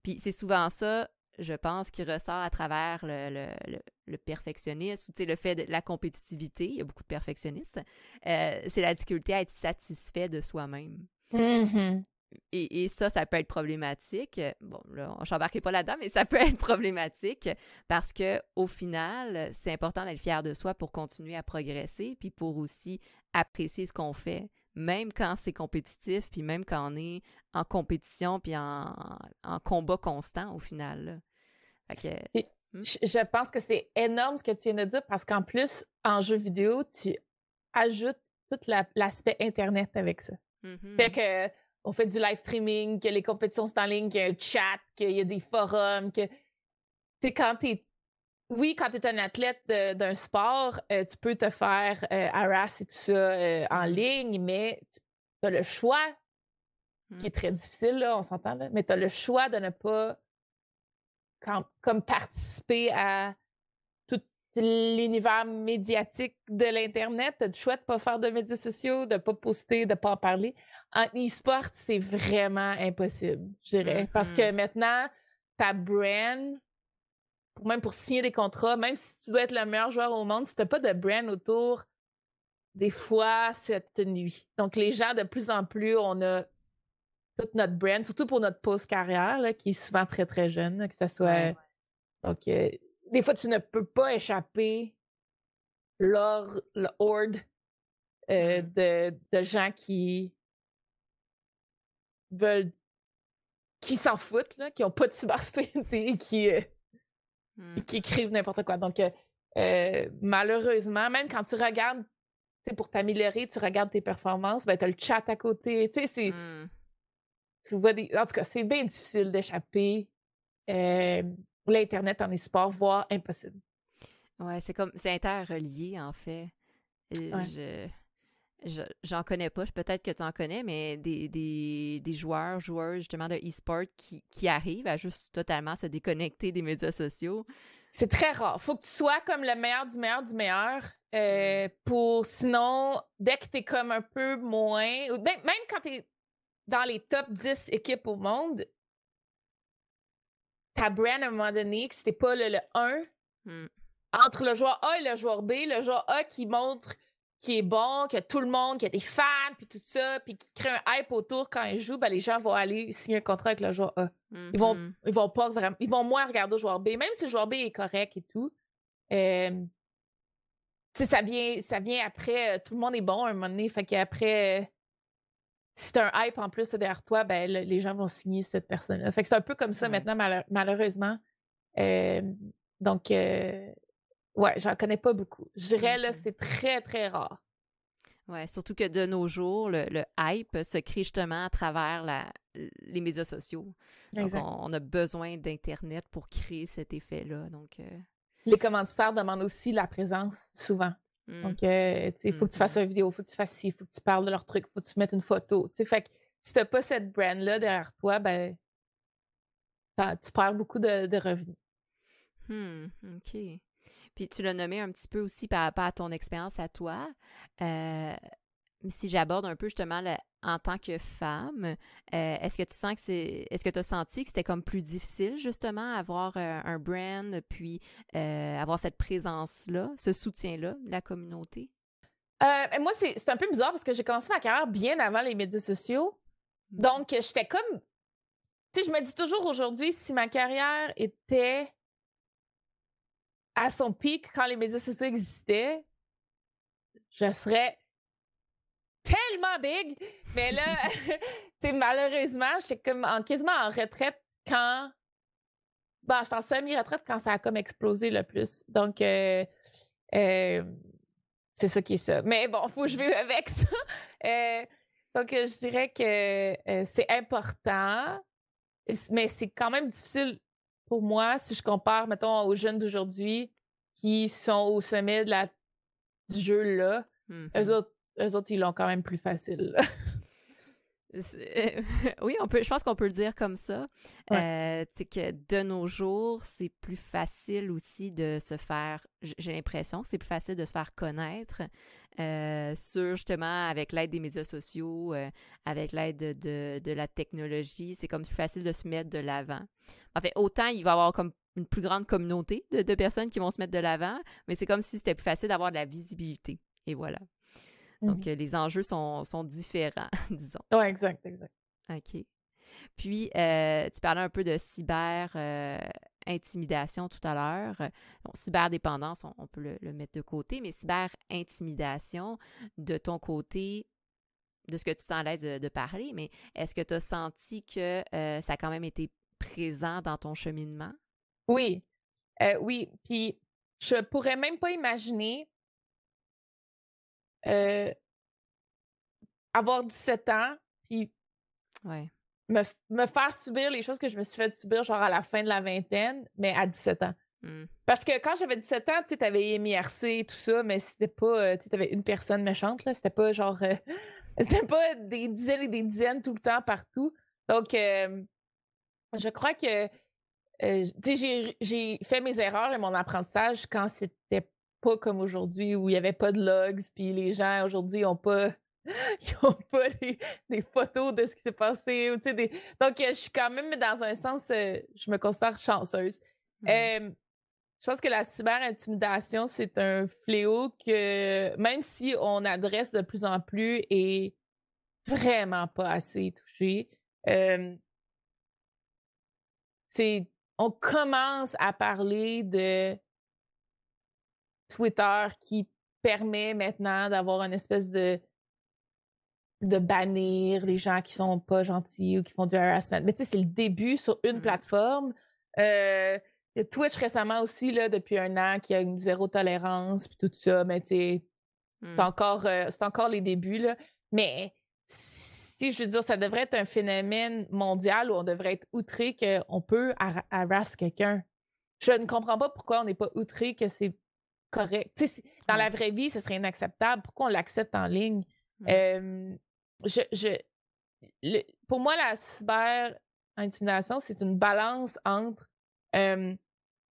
puis c'est souvent ça, je pense, qui ressort à travers le, le, le, le perfectionnisme, ou, tu sais, le fait de la compétitivité, il y a beaucoup de perfectionnistes, euh, c'est la difficulté à être satisfait de soi-même. Mhm. Et, et ça, ça peut être problématique. Bon, là, je n'embarquerai pas là-dedans, mais [LAUGHS] ça peut être problématique parce que au final, c'est important d'être fier de soi pour continuer à progresser, puis pour aussi apprécier ce qu'on fait, même quand c'est compétitif, puis même quand on est en compétition, puis en, en combat constant au final. là. Fait que, Et Je je pense que c'est énorme ce que tu viens de dire parce qu'en plus, en jeu vidéo, tu ajoutes tout la- l'aspect Internet avec ça. mhm. Fait que on fait du live streaming, que les compétitions sont en ligne, qu'il y a un chat, qu'il y a des forums, que tu sais quand t'es oui, quand tu es un athlète d'un sport, euh, tu peux te faire euh, harass et tout ça euh, en Mhm. ligne, mais tu as le choix, qui est très difficile, là, on s'entend, là, mais tu as le choix de ne pas quand- comme participer à tout l'univers médiatique de l'Internet. Tu as le choix de ne pas faire de médias sociaux, de ne pas poster, de ne pas en parler. En e-sport, c'est vraiment impossible, je dirais. Parce que maintenant, ta brand, même pour signer des contrats, même si tu dois être le meilleur joueur au monde, si tu n'as pas de brand autour, des fois, cette nuit. Donc, les gens, de plus en plus, on a toute notre brand, surtout pour notre post-carrière, là, qui est souvent très, très jeune, là, que ce soit. Ouais. Donc, euh, des fois, tu ne peux pas échapper l'or- le horde euh, Mm. de, de gens qui veulent. qui s'en foutent, là, qui n'ont pas de cybersécurité, [LAUGHS] qui, euh, Mm. qui écrivent n'importe quoi. Donc, euh, euh, malheureusement, même quand tu regardes, tu sais, pour t'améliorer, tu regardes tes performances, ben, tu as le chat à côté. Tu sais, c'est Mm. tu vois des. En tout cas, c'est bien difficile d'échapper. Euh, L'Internet en e-sport, voire impossible. Ouais, c'est comme c'est interrelié en fait. Ouais. Je- j'en connais pas, peut-être que tu en connais, mais des, des, des joueurs, joueuses justement de e-sport qui, qui arrivent à juste totalement se déconnecter des médias sociaux. C'est très rare. Faut que tu sois comme le meilleur du meilleur du meilleur. euh, pour sinon, dès que tu es comme un peu moins, ou même, même quand tu es dans les top 10 équipes au monde, ta brand à un moment donné, que c'était pas le, le 1, Hmm. entre le joueur A et le joueur B, le joueur A qui montre qu'il est bon, que tout le monde, qu'il y a des fans, puis tout ça, puis qui crée un hype autour quand il joue, ben les gens vont aller signer un contrat avec le joueur A. Ils vont, Mhm. ils vont pas vraiment, ils vont moins regarder le joueur B, même si le joueur B est correct et tout. Euh, tu sais, ça vient, ça vient après, euh, tout le monde est bon à un moment donné, fait qu'après, euh, si t'as un hype en plus derrière toi, ben le- les gens vont signer cette personne-là. Fait que c'est un peu comme ça Ouais. maintenant, malheur- malheureusement. Euh, donc, euh, ouais, j'en connais pas beaucoup. Je dirais, là, c'est très, très rare. Ouais, surtout que de nos jours, le, le hype se crée justement à travers la, les médias sociaux. Donc, on, on a besoin d'Internet pour créer cet effet-là. Donc, euh, Les commanditaires demandent aussi la présence, souvent. Mmh. Donc, euh, il faut que tu fasses mmh une vidéo, il faut que tu fasses ci, il faut que tu parles de leur truc, il faut que tu mettes une photo. Fait que si tu n'as pas cette brand-là derrière toi, ben, tu perds beaucoup de, revenus. Hmm, OK. Puis tu l'as nommé un petit peu aussi par rapport à ton expérience à toi. Euh, si j'aborde un peu justement en tant que femme, euh, est-ce que tu sens que c'est. Est-ce que tu as senti que c'était comme plus difficile justement avoir euh, un brand puis avoir cette présence-là, ce soutien-là de la communauté? moi, c'est un peu bizarre parce que j'ai commencé ma carrière bien avant les médias sociaux. Mmh. Donc, j'étais comme. Tu sais, je me dis toujours aujourd'hui, si ma carrière était à son pic quand les médias sociaux existaient, je serais tellement big. Mais là, [LAUGHS] [LAUGHS] malheureusement, j'étais comme en, quasiment en retraite quand. Bon, j'étais en semi-retraite quand ça a comme explosé le plus. Donc, euh, euh, c'est ça qui est ça. Mais bon, faut que je vive avec ça. [LAUGHS] Euh, donc, je dirais que c'est important, mais c'est quand même difficile pour moi si je compare, mettons, aux jeunes d'aujourd'hui qui sont au sommet de la, du jeu-là. Eux mm-hmm. autres, eux autres, ils l'ont quand même plus facile. [LAUGHS] [LAUGHS] oui, on peut, je pense qu'on peut le dire comme ça. Euh, que de nos jours, c'est plus facile aussi de se faire, j'ai l'impression que c'est plus facile de se faire connaître euh, sur justement avec l'aide des médias sociaux, euh, avec l'aide de, de, la technologie. C'est comme plus facile de se mettre de l'avant. En fait, autant il va y avoir comme une plus grande communauté de, de personnes qui vont se mettre de l'avant, mais c'est comme si c'était plus facile d'avoir de la visibilité. Et voilà. Donc, mmh les enjeux sont, différents, [LAUGHS] disons. Oui, exact, exact. OK. Puis, euh, tu parlais un peu de cyber euh, intimidation tout à l'heure. Bon, cyberdépendance, on, peut le, mettre de côté, mais cyber intimidation, de ton côté, de ce que tu t'en l'aise de, parler, mais est-ce que tu as senti que euh, ça a quand même été présent dans ton cheminement? Oui. oui. Puis, je pourrais même pas imaginer euh, avoir 17 ans, puis me, me, faire subir les choses que je me suis fait subir, genre à la fin de la vingtaine, mais à 17 ans. Mmh. Parce que quand j'avais 17 ans, tu sais, t'avais MIRC et tout ça, mais c'était pas, euh, tu avais une personne méchante, là. C'était pas genre. Euh, [LAUGHS] c'était pas des dizaines et des dizaines tout le temps partout. Donc, je crois que. j'ai fait mes erreurs et mon apprentissage quand c'était pas comme aujourd'hui où il n'y avait pas de logs, puis les gens aujourd'hui n'ont pas, [LAUGHS] ils pas des, photos de ce qui s'est passé. Des... Donc, je suis quand même, dans un sens, euh, je me considère chanceuse. je pense que la cyber-intimidation, c'est un fléau que, même si on adresse de plus en plus, est vraiment pas assez touché. c'est on commence à parler de Twitter qui permet maintenant d'avoir une espèce de de bannir les gens qui sont pas gentils ou qui font du harassment. Mais tu sais, c'est le début sur une mmh plateforme. Euh, il y a Twitch récemment aussi, là, depuis un an, qui a une zéro tolérance, puis tout ça, mais tu sais, c'est mmh. encore, euh, encore les débuts, là. Mais si, je veux dire, ça devrait être un phénomène mondial où on devrait être outré qu'on peut harasser quelqu'un. Je ne comprends pas pourquoi on n'est pas outré que c'est correct. dans la vraie vie, ce serait inacceptable. Pourquoi on l'accepte en ligne? je, pour moi, la cyber-intimidation, c'est une balance entre le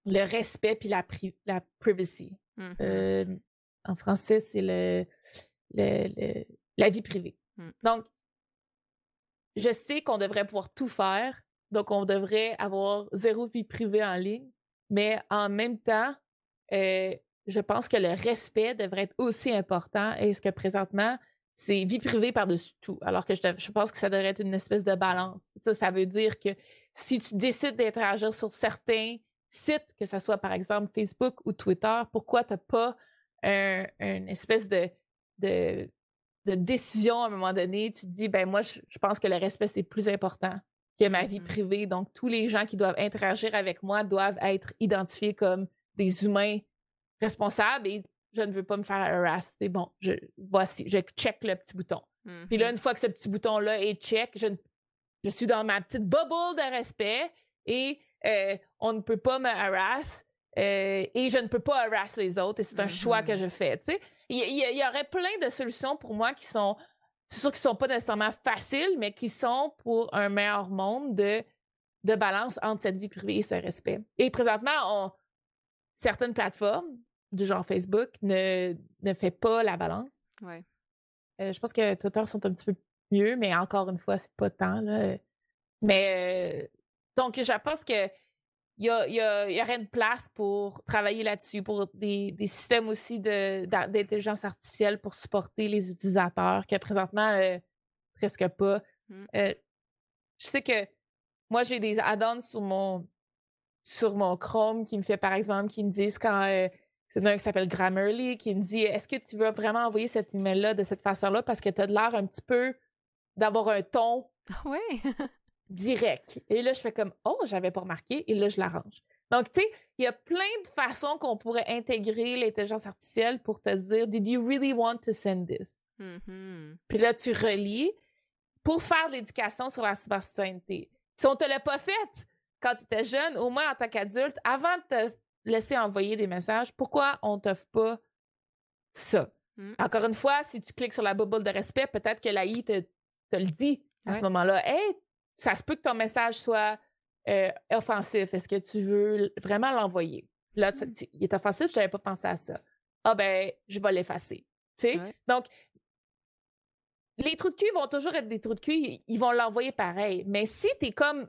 respect et la, la privacy. Mmh en français, c'est le, la vie privée. Mmh. Donc, je sais qu'on devrait pouvoir tout faire, donc on devrait avoir zéro vie privée en ligne, mais en même temps, euh, je pense que le respect devrait être aussi important. Et ce que présentement, c'est vie privée par-dessus tout. Alors que je, pense que ça devrait être une espèce de balance. Ça, ça veut dire que si tu décides d'interagir sur certains sites, que ce soit par exemple Facebook ou Twitter, pourquoi tu n'as pas une espèce de, de, décision à un moment donné? Tu te dis, ben moi, je, je pense que le respect, c'est plus important que ma vie mm-hmm. privée. Donc, tous les gens qui doivent interagir avec moi doivent être identifiés comme des humains responsable et je ne veux pas me faire harass. C'est bon, je, voici, je check le petit bouton. Puis là, mm-hmm. une fois que ce petit bouton-là est check, je, je suis dans ma petite bubble de respect et euh, on ne peut pas me harass euh, et je ne peux pas harasser les autres et c'est un choix que Mhm. je fais. Il y, il y aurait plein de solutions pour moi qui sont, c'est sûr qu'ils sont pas nécessairement faciles, mais qui sont pour un meilleur monde de, de balance entre cette vie privée et ce respect. Et présentement, on, certaines plateformes, du genre Facebook, ne, ne fait pas la balance. Ouais. Euh, je pense que Twitter sont un petit peu mieux, mais encore une fois, c'est pas tant. Là. Mais euh, donc, je pense que il y, a- y a- y aurait une place pour travailler là-dessus, pour des, des systèmes aussi d'intelligence artificielle pour supporter les utilisateurs, que présentement, euh, presque pas. Mm. Euh, je sais que moi, j'ai des add-ons sur mon, sur mon Chrome qui me fait, par exemple, qui me disent quand. C'est un qui s'appelle Grammarly qui me dit Est-ce que tu veux vraiment envoyer cet email-là de cette façon-là? Parce que tu as de l'air un petit peu d'avoir un ton Ouais? [LAUGHS] direct. Et là, je fais comme Oh, j'avais pas remarqué, et là, je l'arrange. Donc, tu sais, il y a plein de façons qu'on pourrait intégrer l'intelligence artificielle pour te dire Did you really want to send this? Mhm. Puis là, tu relis pour faire de l'éducation sur la cybersécurité. Si on te l'a pas fait quand tu étais jeune, au moins en tant qu'adulte, avant de te laisser envoyer des messages, pourquoi on t'offre pas ça? Mm. Encore une fois, si tu cliques sur la bubble de respect, peut-être que l'AI te, te le dit à ce moment-là. Hey, ça se peut que ton message soit euh, offensif. Est-ce que tu veux vraiment l'envoyer? Là, tu Mm. tu- il est offensif, je n'avais pas pensé à ça. Ah ben, je vais l'effacer. Tu sais? Ouais. Donc, les trous de cul vont toujours être des trous de cul, ils vont l'envoyer pareil. Mais si tu es comme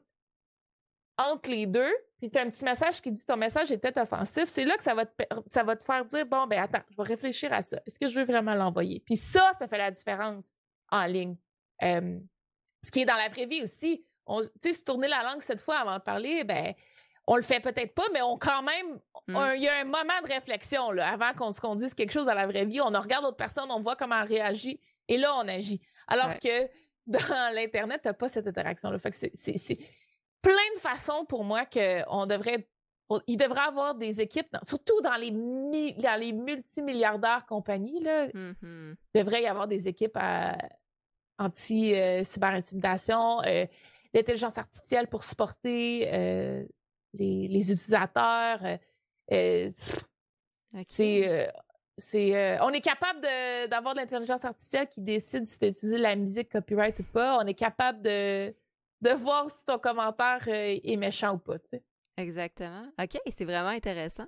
entre les deux, puis tu as un petit message qui dit ton message est peut-être offensif, c'est là que ça va, te, ça va te faire dire bon, ben attends, je vais réfléchir à ça. Est-ce que je veux vraiment l'envoyer? Puis ça, ça fait la différence en ligne. Euh, ce qui est dans la vraie vie aussi. On- Tu sais, se tourner la langue cette fois avant de parler, ben, on le fait peut-être pas, mais on quand même. Mm. un- Il y a un moment de réflexion là, avant qu'on se qu'on dise quelque chose dans la vraie vie. On regarde l'autre personne, on voit comment elle réagit, et là, on agit. Alors Ouais. que [LAUGHS] dans l'Internet, tu n'as pas cette interaction-là. Fait que c'est plein de façons pour moi qu'on devrait. il devrait avoir des équipes, surtout dans les, dans les multimilliardaires compagnies, là, il devrait y avoir des équipes anti-cyber-intimidation, euh, d'intelligence artificielle pour supporter euh, les, les utilisateurs. euh, euh, Ok. c'est, euh, euh, on est capable de- d'avoir de l'intelligence artificielle qui décide si tu utiliser la musique copyright ou pas. On est capable de, de voir si ton commentaire euh, est méchant ou pas. tu sais. Exactement. OK, c'est vraiment intéressant.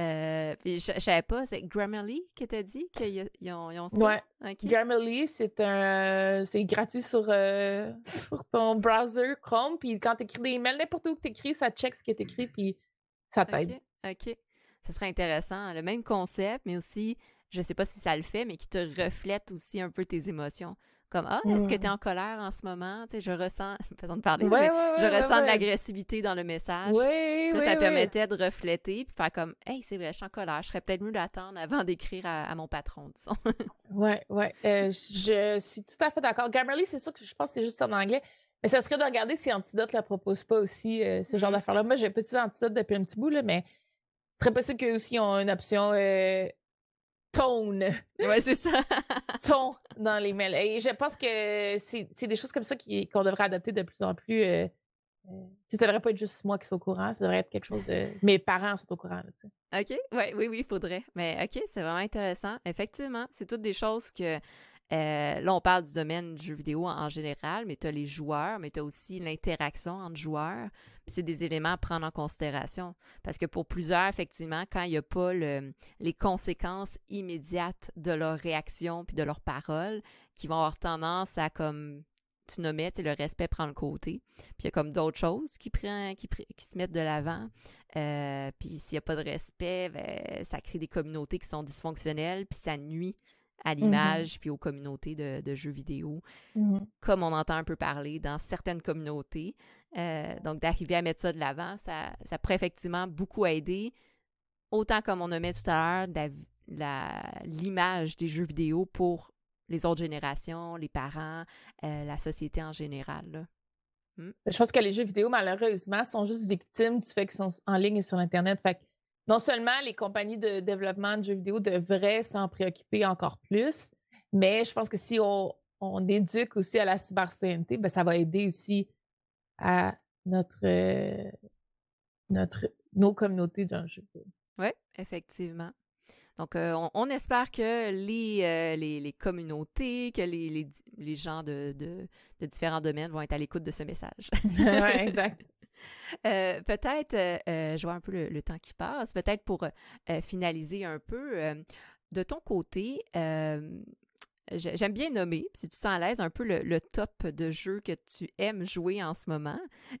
Euh, puis je, je savais pas, c'est Grammarly que t'as dit qu'ils ils ont, ils ont ça? Ouais. Grammarly, c'est un, c'est gratuit sur, euh, [LAUGHS] sur ton browser Chrome. Puis quand tu écris des emails, n'importe où que tu écris, ça check ce que tu écris, puis ça t'aide. OK. OK. Ce serait intéressant. Le même concept, mais aussi, je sais pas si ça le fait, mais qui te reflète aussi un peu tes émotions. Comme, ah, est-ce que tu es en colère en ce moment? Tu sais, je ressens, [LAUGHS] façon de parler, là, Ouais, mais ouais, je ouais, ressens de l'agressivité dans le message. Oui, Puis là, oui, ça oui. permettait de refléter puis faire comme Hey, c'est vrai, je suis en colère, je serais peut-être mieux d'attendre avant d'écrire à, à mon patron, disons. [LAUGHS] Ouais, ouais. Euh, je suis tout à fait d'accord. Grammarly, c'est sûr que je pense que c'est juste en anglais. Mais ça serait de regarder si Antidote ne la propose pas aussi, euh, ce genre Mhm. d'affaires-là. Moi, j'ai pas utilisé Antidote depuis un petit bout, là, mais c'est très possible qu'eux aussi ont une option euh, tone. ouais, c'est ça. [LAUGHS] ton dans les mails. Et je pense que c'est des choses comme ça qu'on devrait adopter de plus en plus. Euh, euh, ça devrait pas être juste moi qui suis au courant, ça devrait être quelque chose de. [LAUGHS] Mes parents sont au courant. Là. OK, ouais, oui, oui, il faudrait. Mais OK, c'est vraiment intéressant. Effectivement, c'est toutes des choses que. euh, là, on parle du domaine du jeu vidéo en, en général, mais tu as les joueurs, mais tu as aussi l'interaction entre joueurs. C'est des éléments à prendre en considération. Parce que pour plusieurs, effectivement, quand il n'y a pas le- les conséquences immédiates de leur réaction puis de leurs paroles, qui vont avoir tendance à, comme tu nommais, tu sais, le respect prend le côté. Puis il y a comme d'autres choses qui, prend, qui, qui se mettent de l'avant. Euh, puis s'il n'y a pas de respect, ben, ça crée des communautés qui sont dysfonctionnelles, puis ça nuit à l'image puis aux communautés de, de jeux vidéo, comme on entend un peu parler dans certaines communautés. Euh, donc, d'arriver à mettre ça de l'avant, ça, ça pourrait effectivement beaucoup aider, autant comme on a mis tout à l'heure, l'image des jeux vidéo pour les autres générations, les parents, euh, la société en général. là. Je pense que les jeux vidéo, malheureusement, sont juste victimes du fait qu'ils sont en ligne et sur Internet. Fait que non seulement les compagnies de développement de jeux vidéo devraient s'en préoccuper encore plus, mais je pense que si on, on éduque aussi à la cybersécurité, ben, ça va aider aussi à notre, euh, notre, nos communautés le jeu. Oui, effectivement. Donc, on, espère que les, les, communautés, que les, les, gens de, de, différents domaines vont être à l'écoute de ce message. [LAUGHS] oui, exact. [LAUGHS] peut-être, je vois un peu le, temps qui passe, peut-être pour finaliser un peu, de ton côté, J'aime bien nommer, si tu sens à l'aise, un peu le, top de jeux que tu aimes jouer en ce moment.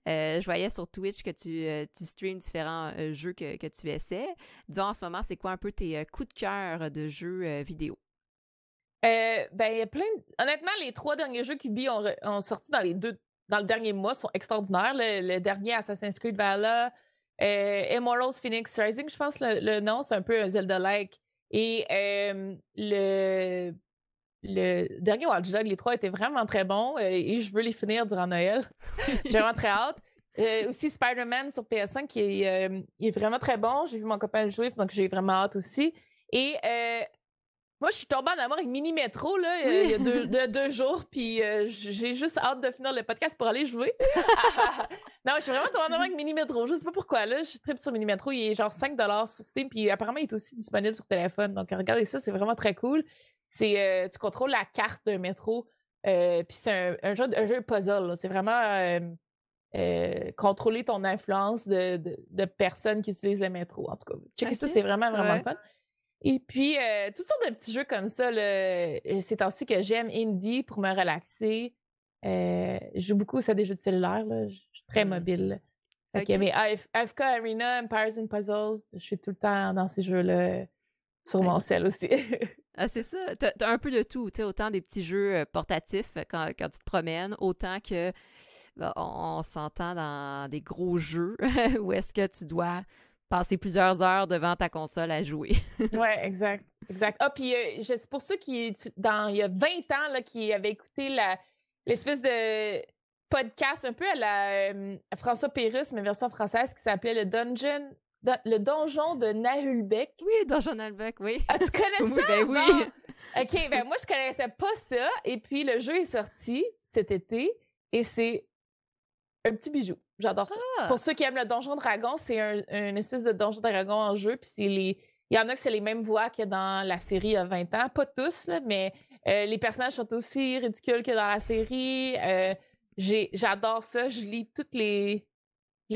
Euh, je voyais sur Twitch que tu, euh, tu streams différents euh, jeux que, tu essaies. Disons en ce moment, c'est quoi un peu tes coups de cœur de jeux vidéo? ben, plein Honnêtement, les trois derniers jeux QB ont, ont, sorti dans les deux dans le dernier mois sont extraordinaires. Le, dernier Assassin's Creed Valhalla, Immortals Phoenix Rising, je pense le, le nom, c'est un peu un Zelda-like. Et le le dernier Watch Dogs, les trois étaient vraiment très bons euh, et je veux les finir durant Noël. [LAUGHS] J'ai vraiment très hâte. Euh, aussi Spider-Man sur PS5 qui est, euh, est vraiment très bon. J'ai vu mon copain le jouer, donc j'ai vraiment hâte aussi. Et moi, je suis tombée en amour avec Mini Metro là, il y a deux, deux jours, puis j'ai juste hâte de finir le podcast pour aller jouer. [LAUGHS] non, je suis vraiment tombée en amour avec Mini Metro. Je sais pas pourquoi. Là, je tripe sur Mini Metro. Il est genre 5 sur Steam, puis apparemment, il est aussi disponible sur téléphone. Donc, regardez ça, c'est vraiment très cool. C'est euh, tu contrôles la carte d'un métro. Euh, puis c'est un, jeu, un jeu puzzle. C'est vraiment euh, contrôler ton influence de, de, personnes qui utilisent le métro. En tout cas, checker ça, c'est vraiment, vraiment fun. Et puis, toutes sortes de petits jeux comme ça, c'est ainsi que j'aime indie pour me relaxer. je joue beaucoup à des jeux de cellulaire. Je suis très mmh. mobile. Ok, mais AFK Arena, Empires and Puzzles, je suis tout le temps dans ces jeux-là sur mon cell aussi. [LAUGHS] Ah, c'est ça. T'as as un peu de tout, tu autant des petits jeux euh, portatifs euh, quand, quand tu te promènes, autant que bah, on, s'entend dans des gros jeux [LAUGHS] où est-ce que tu dois passer plusieurs heures devant ta console à jouer. [LAUGHS] ouais, exact. Exact. Ah, puis euh, c'est pour ceux qui, dans, il y a 20 ans, là, qui avaient écouté l'espèce de podcast un peu à la François Pérus, mais version française, qui s'appelait le Dungeon le donjon de Nahulbeck. Oui, donjon Nahulbeck, oui. Ah, tu connais ça? ben oui. [LAUGHS] OK, ben moi, je connaissais pas ça. Et puis, le jeu est sorti cet été et c'est un petit bijou. J'adore ça. Ah! Pour ceux qui aiment le Donjon Dragon, c'est un, espèce de Donjon Dragon en jeu. Puis c'est les... Il y en a que c'est les mêmes voix que dans la série il y a 20 ans. Pas tous, mais euh, les personnages sont aussi ridicules que dans la série. Euh, j'adore ça. Je lis toutes les,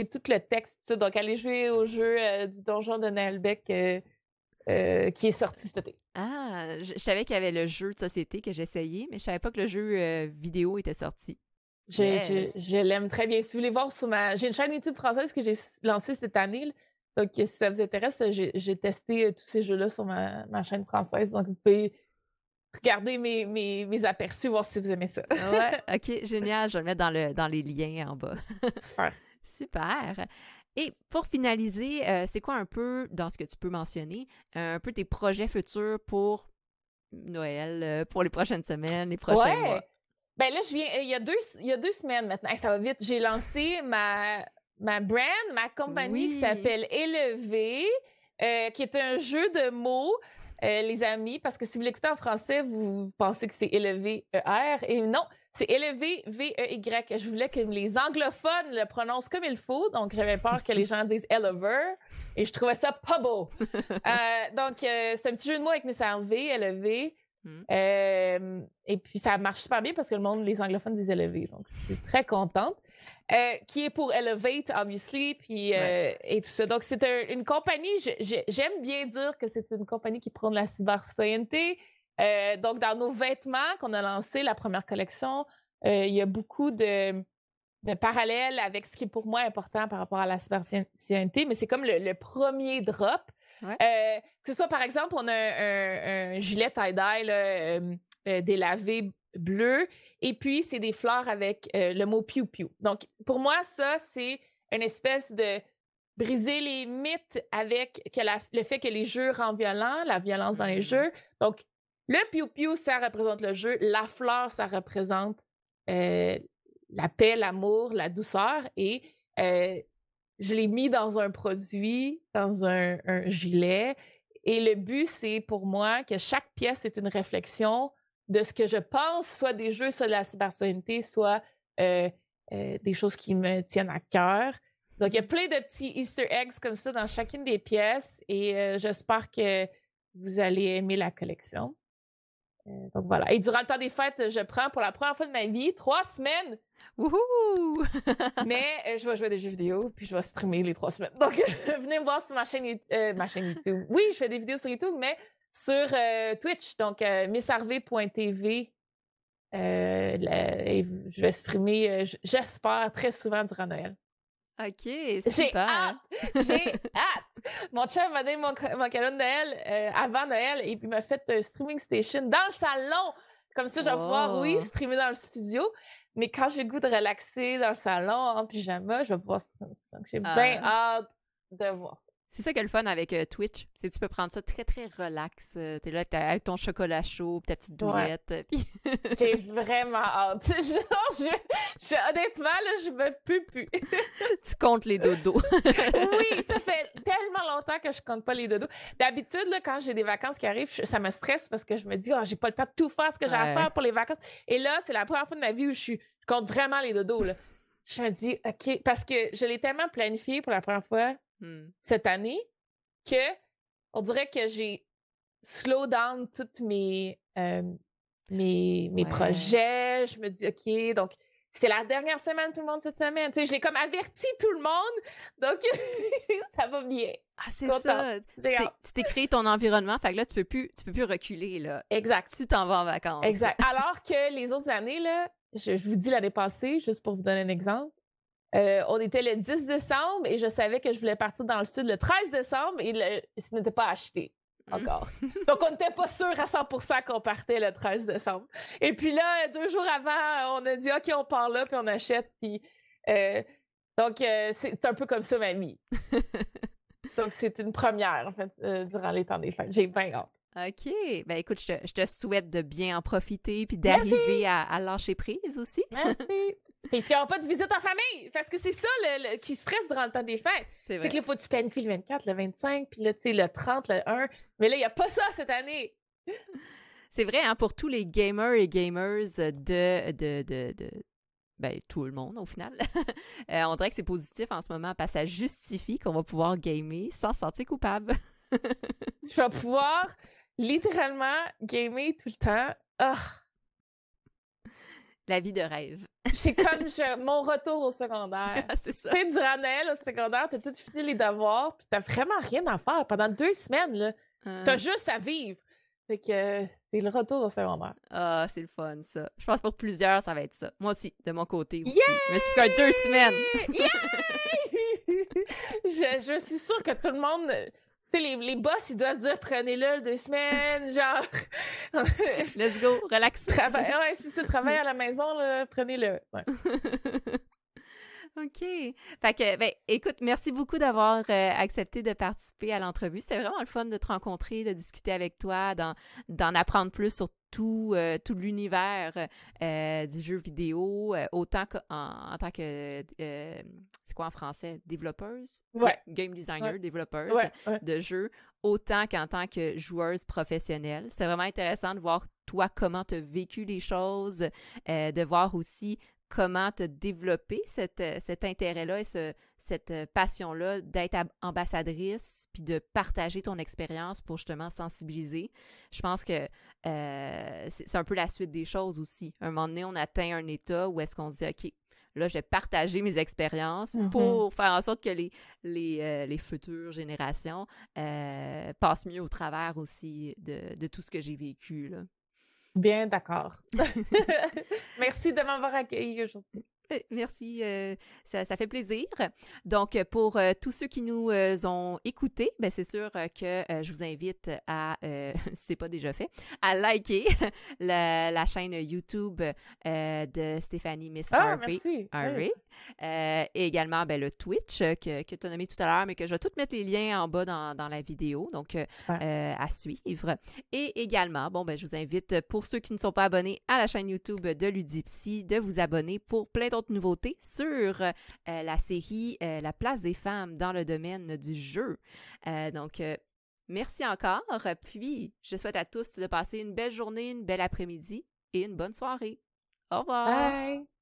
tout le texte, tout ça. Donc, allez jouer au jeu euh, du donjon de Naelbeck euh, euh, qui est sorti cet été. Ah, je, savais qu'il y avait le jeu de société que j'essayais, mais je savais pas que le jeu vidéo était sorti. Je, l'aime très bien. Si vous voulez voir sur ma. J'ai une chaîne YouTube française que j'ai lancée cette année. Donc, si ça vous intéresse, j'ai testé tous ces jeux-là sur ma, chaîne française. Donc, vous pouvez regarder mes, mes, aperçus, voir si vous aimez ça. ouais, [LAUGHS] ok, génial. Je vais le mettre dans, le, dans les liens en bas. Super. Super. Et pour finaliser, euh, c'est quoi un peu, dans ce que tu peux mentionner, un peu tes projets futurs pour Noël, euh, pour les prochaines semaines, les prochains ouais. mois? Ben là, je viens, il y a deux, il y a deux semaines maintenant, ça va vite, j'ai lancé ma, ma brand, ma compagnie qui s'appelle Élevé, euh, qui est un jeu de mots. les amis, parce que si vous l'écoutez en français, vous pensez que c'est élevé ER, et non, c'est élevé V-E-Y. Je voulais que les anglophones le prononcent comme il faut, donc j'avais peur que les gens disent Elever, et je trouvais ça pas beau. [LAUGHS] Euh, donc, euh, c'est un petit jeu de mots avec mes V, élevé. Hmm. Euh, et puis, ça marche super bien parce que le monde, les anglophones disent élevé, donc je suis très contente. qui est pour Elevate, obviously, puis, et tout ça. Donc, c'est une compagnie, j'aime bien dire que c'est une compagnie qui prend de la cybercitoyenneté, euh, donc, dans nos vêtements qu'on a lancé, la première collection, euh, il y a beaucoup de, parallèles avec ce qui est pour moi important par rapport à la cybercitoyenneté, mais c'est comme le, premier drop. Euh, que ce soit, par exemple, on a un, gilet tie-dye délavé bleu, et puis c'est des fleurs avec le mot piou-piou. Donc, pour moi, ça, c'est une espèce de briser les mythes avec que le fait que les jeux rendent violents, la violence dans les mm-hmm. jeux. Donc, le piou-piou, ça représente le jeu. La fleur, ça représente euh, la paix, l'amour, la douceur. Et euh, je l'ai mis dans un produit, dans un, gilet. Et le but, c'est pour moi que chaque pièce est une réflexion de ce que je pense, soit des jeux, soit de la cybersoinité, soit euh, des choses qui me tiennent à cœur. Donc, il y a plein de petits Easter eggs comme ça dans chacune des pièces et j'espère que vous allez aimer la collection. Euh, donc voilà. Et durant le temps des fêtes, je prends pour la première fois de ma vie trois semaines. Wouhou! [LAUGHS] Mais euh, je vais jouer à des jeux vidéo puis je vais streamer les trois semaines. Donc, [LAUGHS] venez me voir sur ma chaîne, ma chaîne YouTube. Oui, je fais des vidéos sur YouTube, mais sur Twitch. Donc, missarv.tv. je vais streamer, j'espère, très souvent durant Noël. OK, super. J'ai [LAUGHS] hâte. Mon chum m'a donné mon, cadeau de Noël euh, avant Noël et puis m'a fait un streaming station dans le salon. Comme ça, je vais pouvoir, oui, streamer dans le studio. Mais quand j'ai le goût de relaxer dans le salon en pyjama, je vais pouvoir streamer. Donc, j'ai bien ah. hâte de voir ça. C'est ça qui est le fun avec euh, Twitch. C'est que tu peux prendre ça très, très relax. Euh, T'es là avec ton chocolat chaud, ta petite douillette. Euh, [LAUGHS] J'ai vraiment hâte. [LAUGHS] Genre, je, honnêtement, là, je me peux plus. [LAUGHS] tu comptes les dodos. oui, ça fait tellement longtemps que je compte pas les dodos. D'habitude, quand j'ai des vacances qui arrivent, ça me stresse parce que je me dis, oh, j'ai pas le temps de tout faire ce que j'ai à faire pour les vacances. Et là, c'est la première fois de ma vie où je, suis, je compte vraiment les dodos. Là. Je me dis, OK, parce que je l'ai tellement planifié pour la première fois Mmh. cette année que on dirait que j'ai slow down tous mes, mes, mes projets. Je me dis, OK, donc c'est la dernière semaine, tout le monde, cette semaine. Tu sais, j'ai comme averti tout le monde. Donc, [LAUGHS] ça va bien. Ah, c'est ça. Tu t'es créé ton environnement. Fait que là, tu peux plus, tu peux plus reculer, là. Exact. Tu t'en vas en vacances. Exact. Alors que les autres années, là, je, je vous dis l'année passée, juste pour vous donner un exemple, euh, on était le 10 décembre et je savais que je voulais partir dans le sud le 13 décembre et ce n'était pas acheté mm. encore. [LAUGHS] donc, on n'était pas sûr à 100% qu'on partait le 13 décembre. Et puis là, deux jours avant, on a dit OK, on part là, puis on achète. Puis, euh, donc, euh, c'est un peu comme ça, mamie. [LAUGHS] donc, c'est une première, en fait, durant les temps des fêtes. J'ai bien hâte. OK. Ben écoute, je te, souhaite de bien en profiter puis d'arriver à, à, lâcher prise aussi. Merci. [LAUGHS] Parce qu'il n'y aura pas de visite en famille. Parce que c'est ça le, qui stresse durant le temps des fêtes. C'est que là, il faut que tu planifies le 24, le 25, puis là, tu sais, le 30, le 1. Mais là, il n'y a pas ça cette année. C'est vrai, hein, pour tous les gamers et gamers de, de, de, de ben, tout le monde au final. [LAUGHS] Euh, on dirait que c'est positif en ce moment parce que ça justifie qu'on va pouvoir gamer sans se sentir coupable. [LAUGHS] Je vais pouvoir littéralement gamer tout le temps. Oh. La vie de rêve. [LAUGHS] C'est comme mon retour au secondaire. [LAUGHS] c'est ça. Tu sais, durant Noël au secondaire, t'as tout fini les devoirs, puis t'as vraiment rien à faire pendant deux semaines, là. Ah. T'as juste à vivre. Fait que c'est le retour au secondaire. Ah, c'est le fun, ça. Je pense pour plusieurs, ça va être ça. Moi aussi, de mon côté aussi. Yeah! Mais c'est deux semaines. [LAUGHS] je, je suis sûre que tout le monde les, les boss, ils doivent dire prenez-le deux semaines, genre. Let's go, relax. Travail, ouais, c'est ça, travail à la maison, prenez-le. Ouais. [LAUGHS] OK. Fait que, ben, écoute, merci beaucoup d'avoir euh, accepté de participer à l'entrevue. C'était vraiment le fun de te rencontrer, de discuter avec toi, d'en apprendre plus sur tout, euh, tout l'univers euh, du jeu vidéo, autant qu'en en, tant que, c'est quoi en français, développeuse? Ouais. Game designer, ouais. développeuse de jeux, autant qu'en tant que joueuse professionnelle. C'est vraiment intéressant de voir toi comment tu as vécu les choses, de voir aussi comment te développer euh, cet intérêt-là et cette euh, passion-là d'être ambassadrice puis de partager ton expérience pour justement sensibiliser. Je pense que euh, c'est un peu la suite des choses aussi. un moment donné, on atteint un état où est-ce qu'on dit, OK, là, je vais partager mes expériences mm-hmm. pour faire en sorte que les, les, les futures générations passent mieux au travers aussi de, de tout ce que j'ai vécu. Là. Bien d'accord. [LAUGHS] Merci de m'avoir accueilli aujourd'hui. Euh, merci, euh, ça, fait plaisir. Donc, pour euh, tous ceux qui nous ont écoutés, ben, c'est sûr que je vous invite à, si ce n'est pas déjà fait, à liker [LAUGHS] la, chaîne YouTube de Stéphanie Miss ah, Harvey. Et également ben, le Twitch que, que tu as nommé tout à l'heure, mais que je vais tout mettre les liens en bas dans, la vidéo, donc à suivre. Et également, bon, ben, je vous invite, pour ceux qui ne sont pas abonnés à la chaîne YouTube de Ludipsy, de vous abonner pour plein d'autres nouveautés sur euh, la série euh, La place des femmes dans le domaine du jeu. Euh, donc, merci encore. Puis, je souhaite à tous de passer une belle journée, une belle après-midi et une bonne soirée. Au revoir. Bye.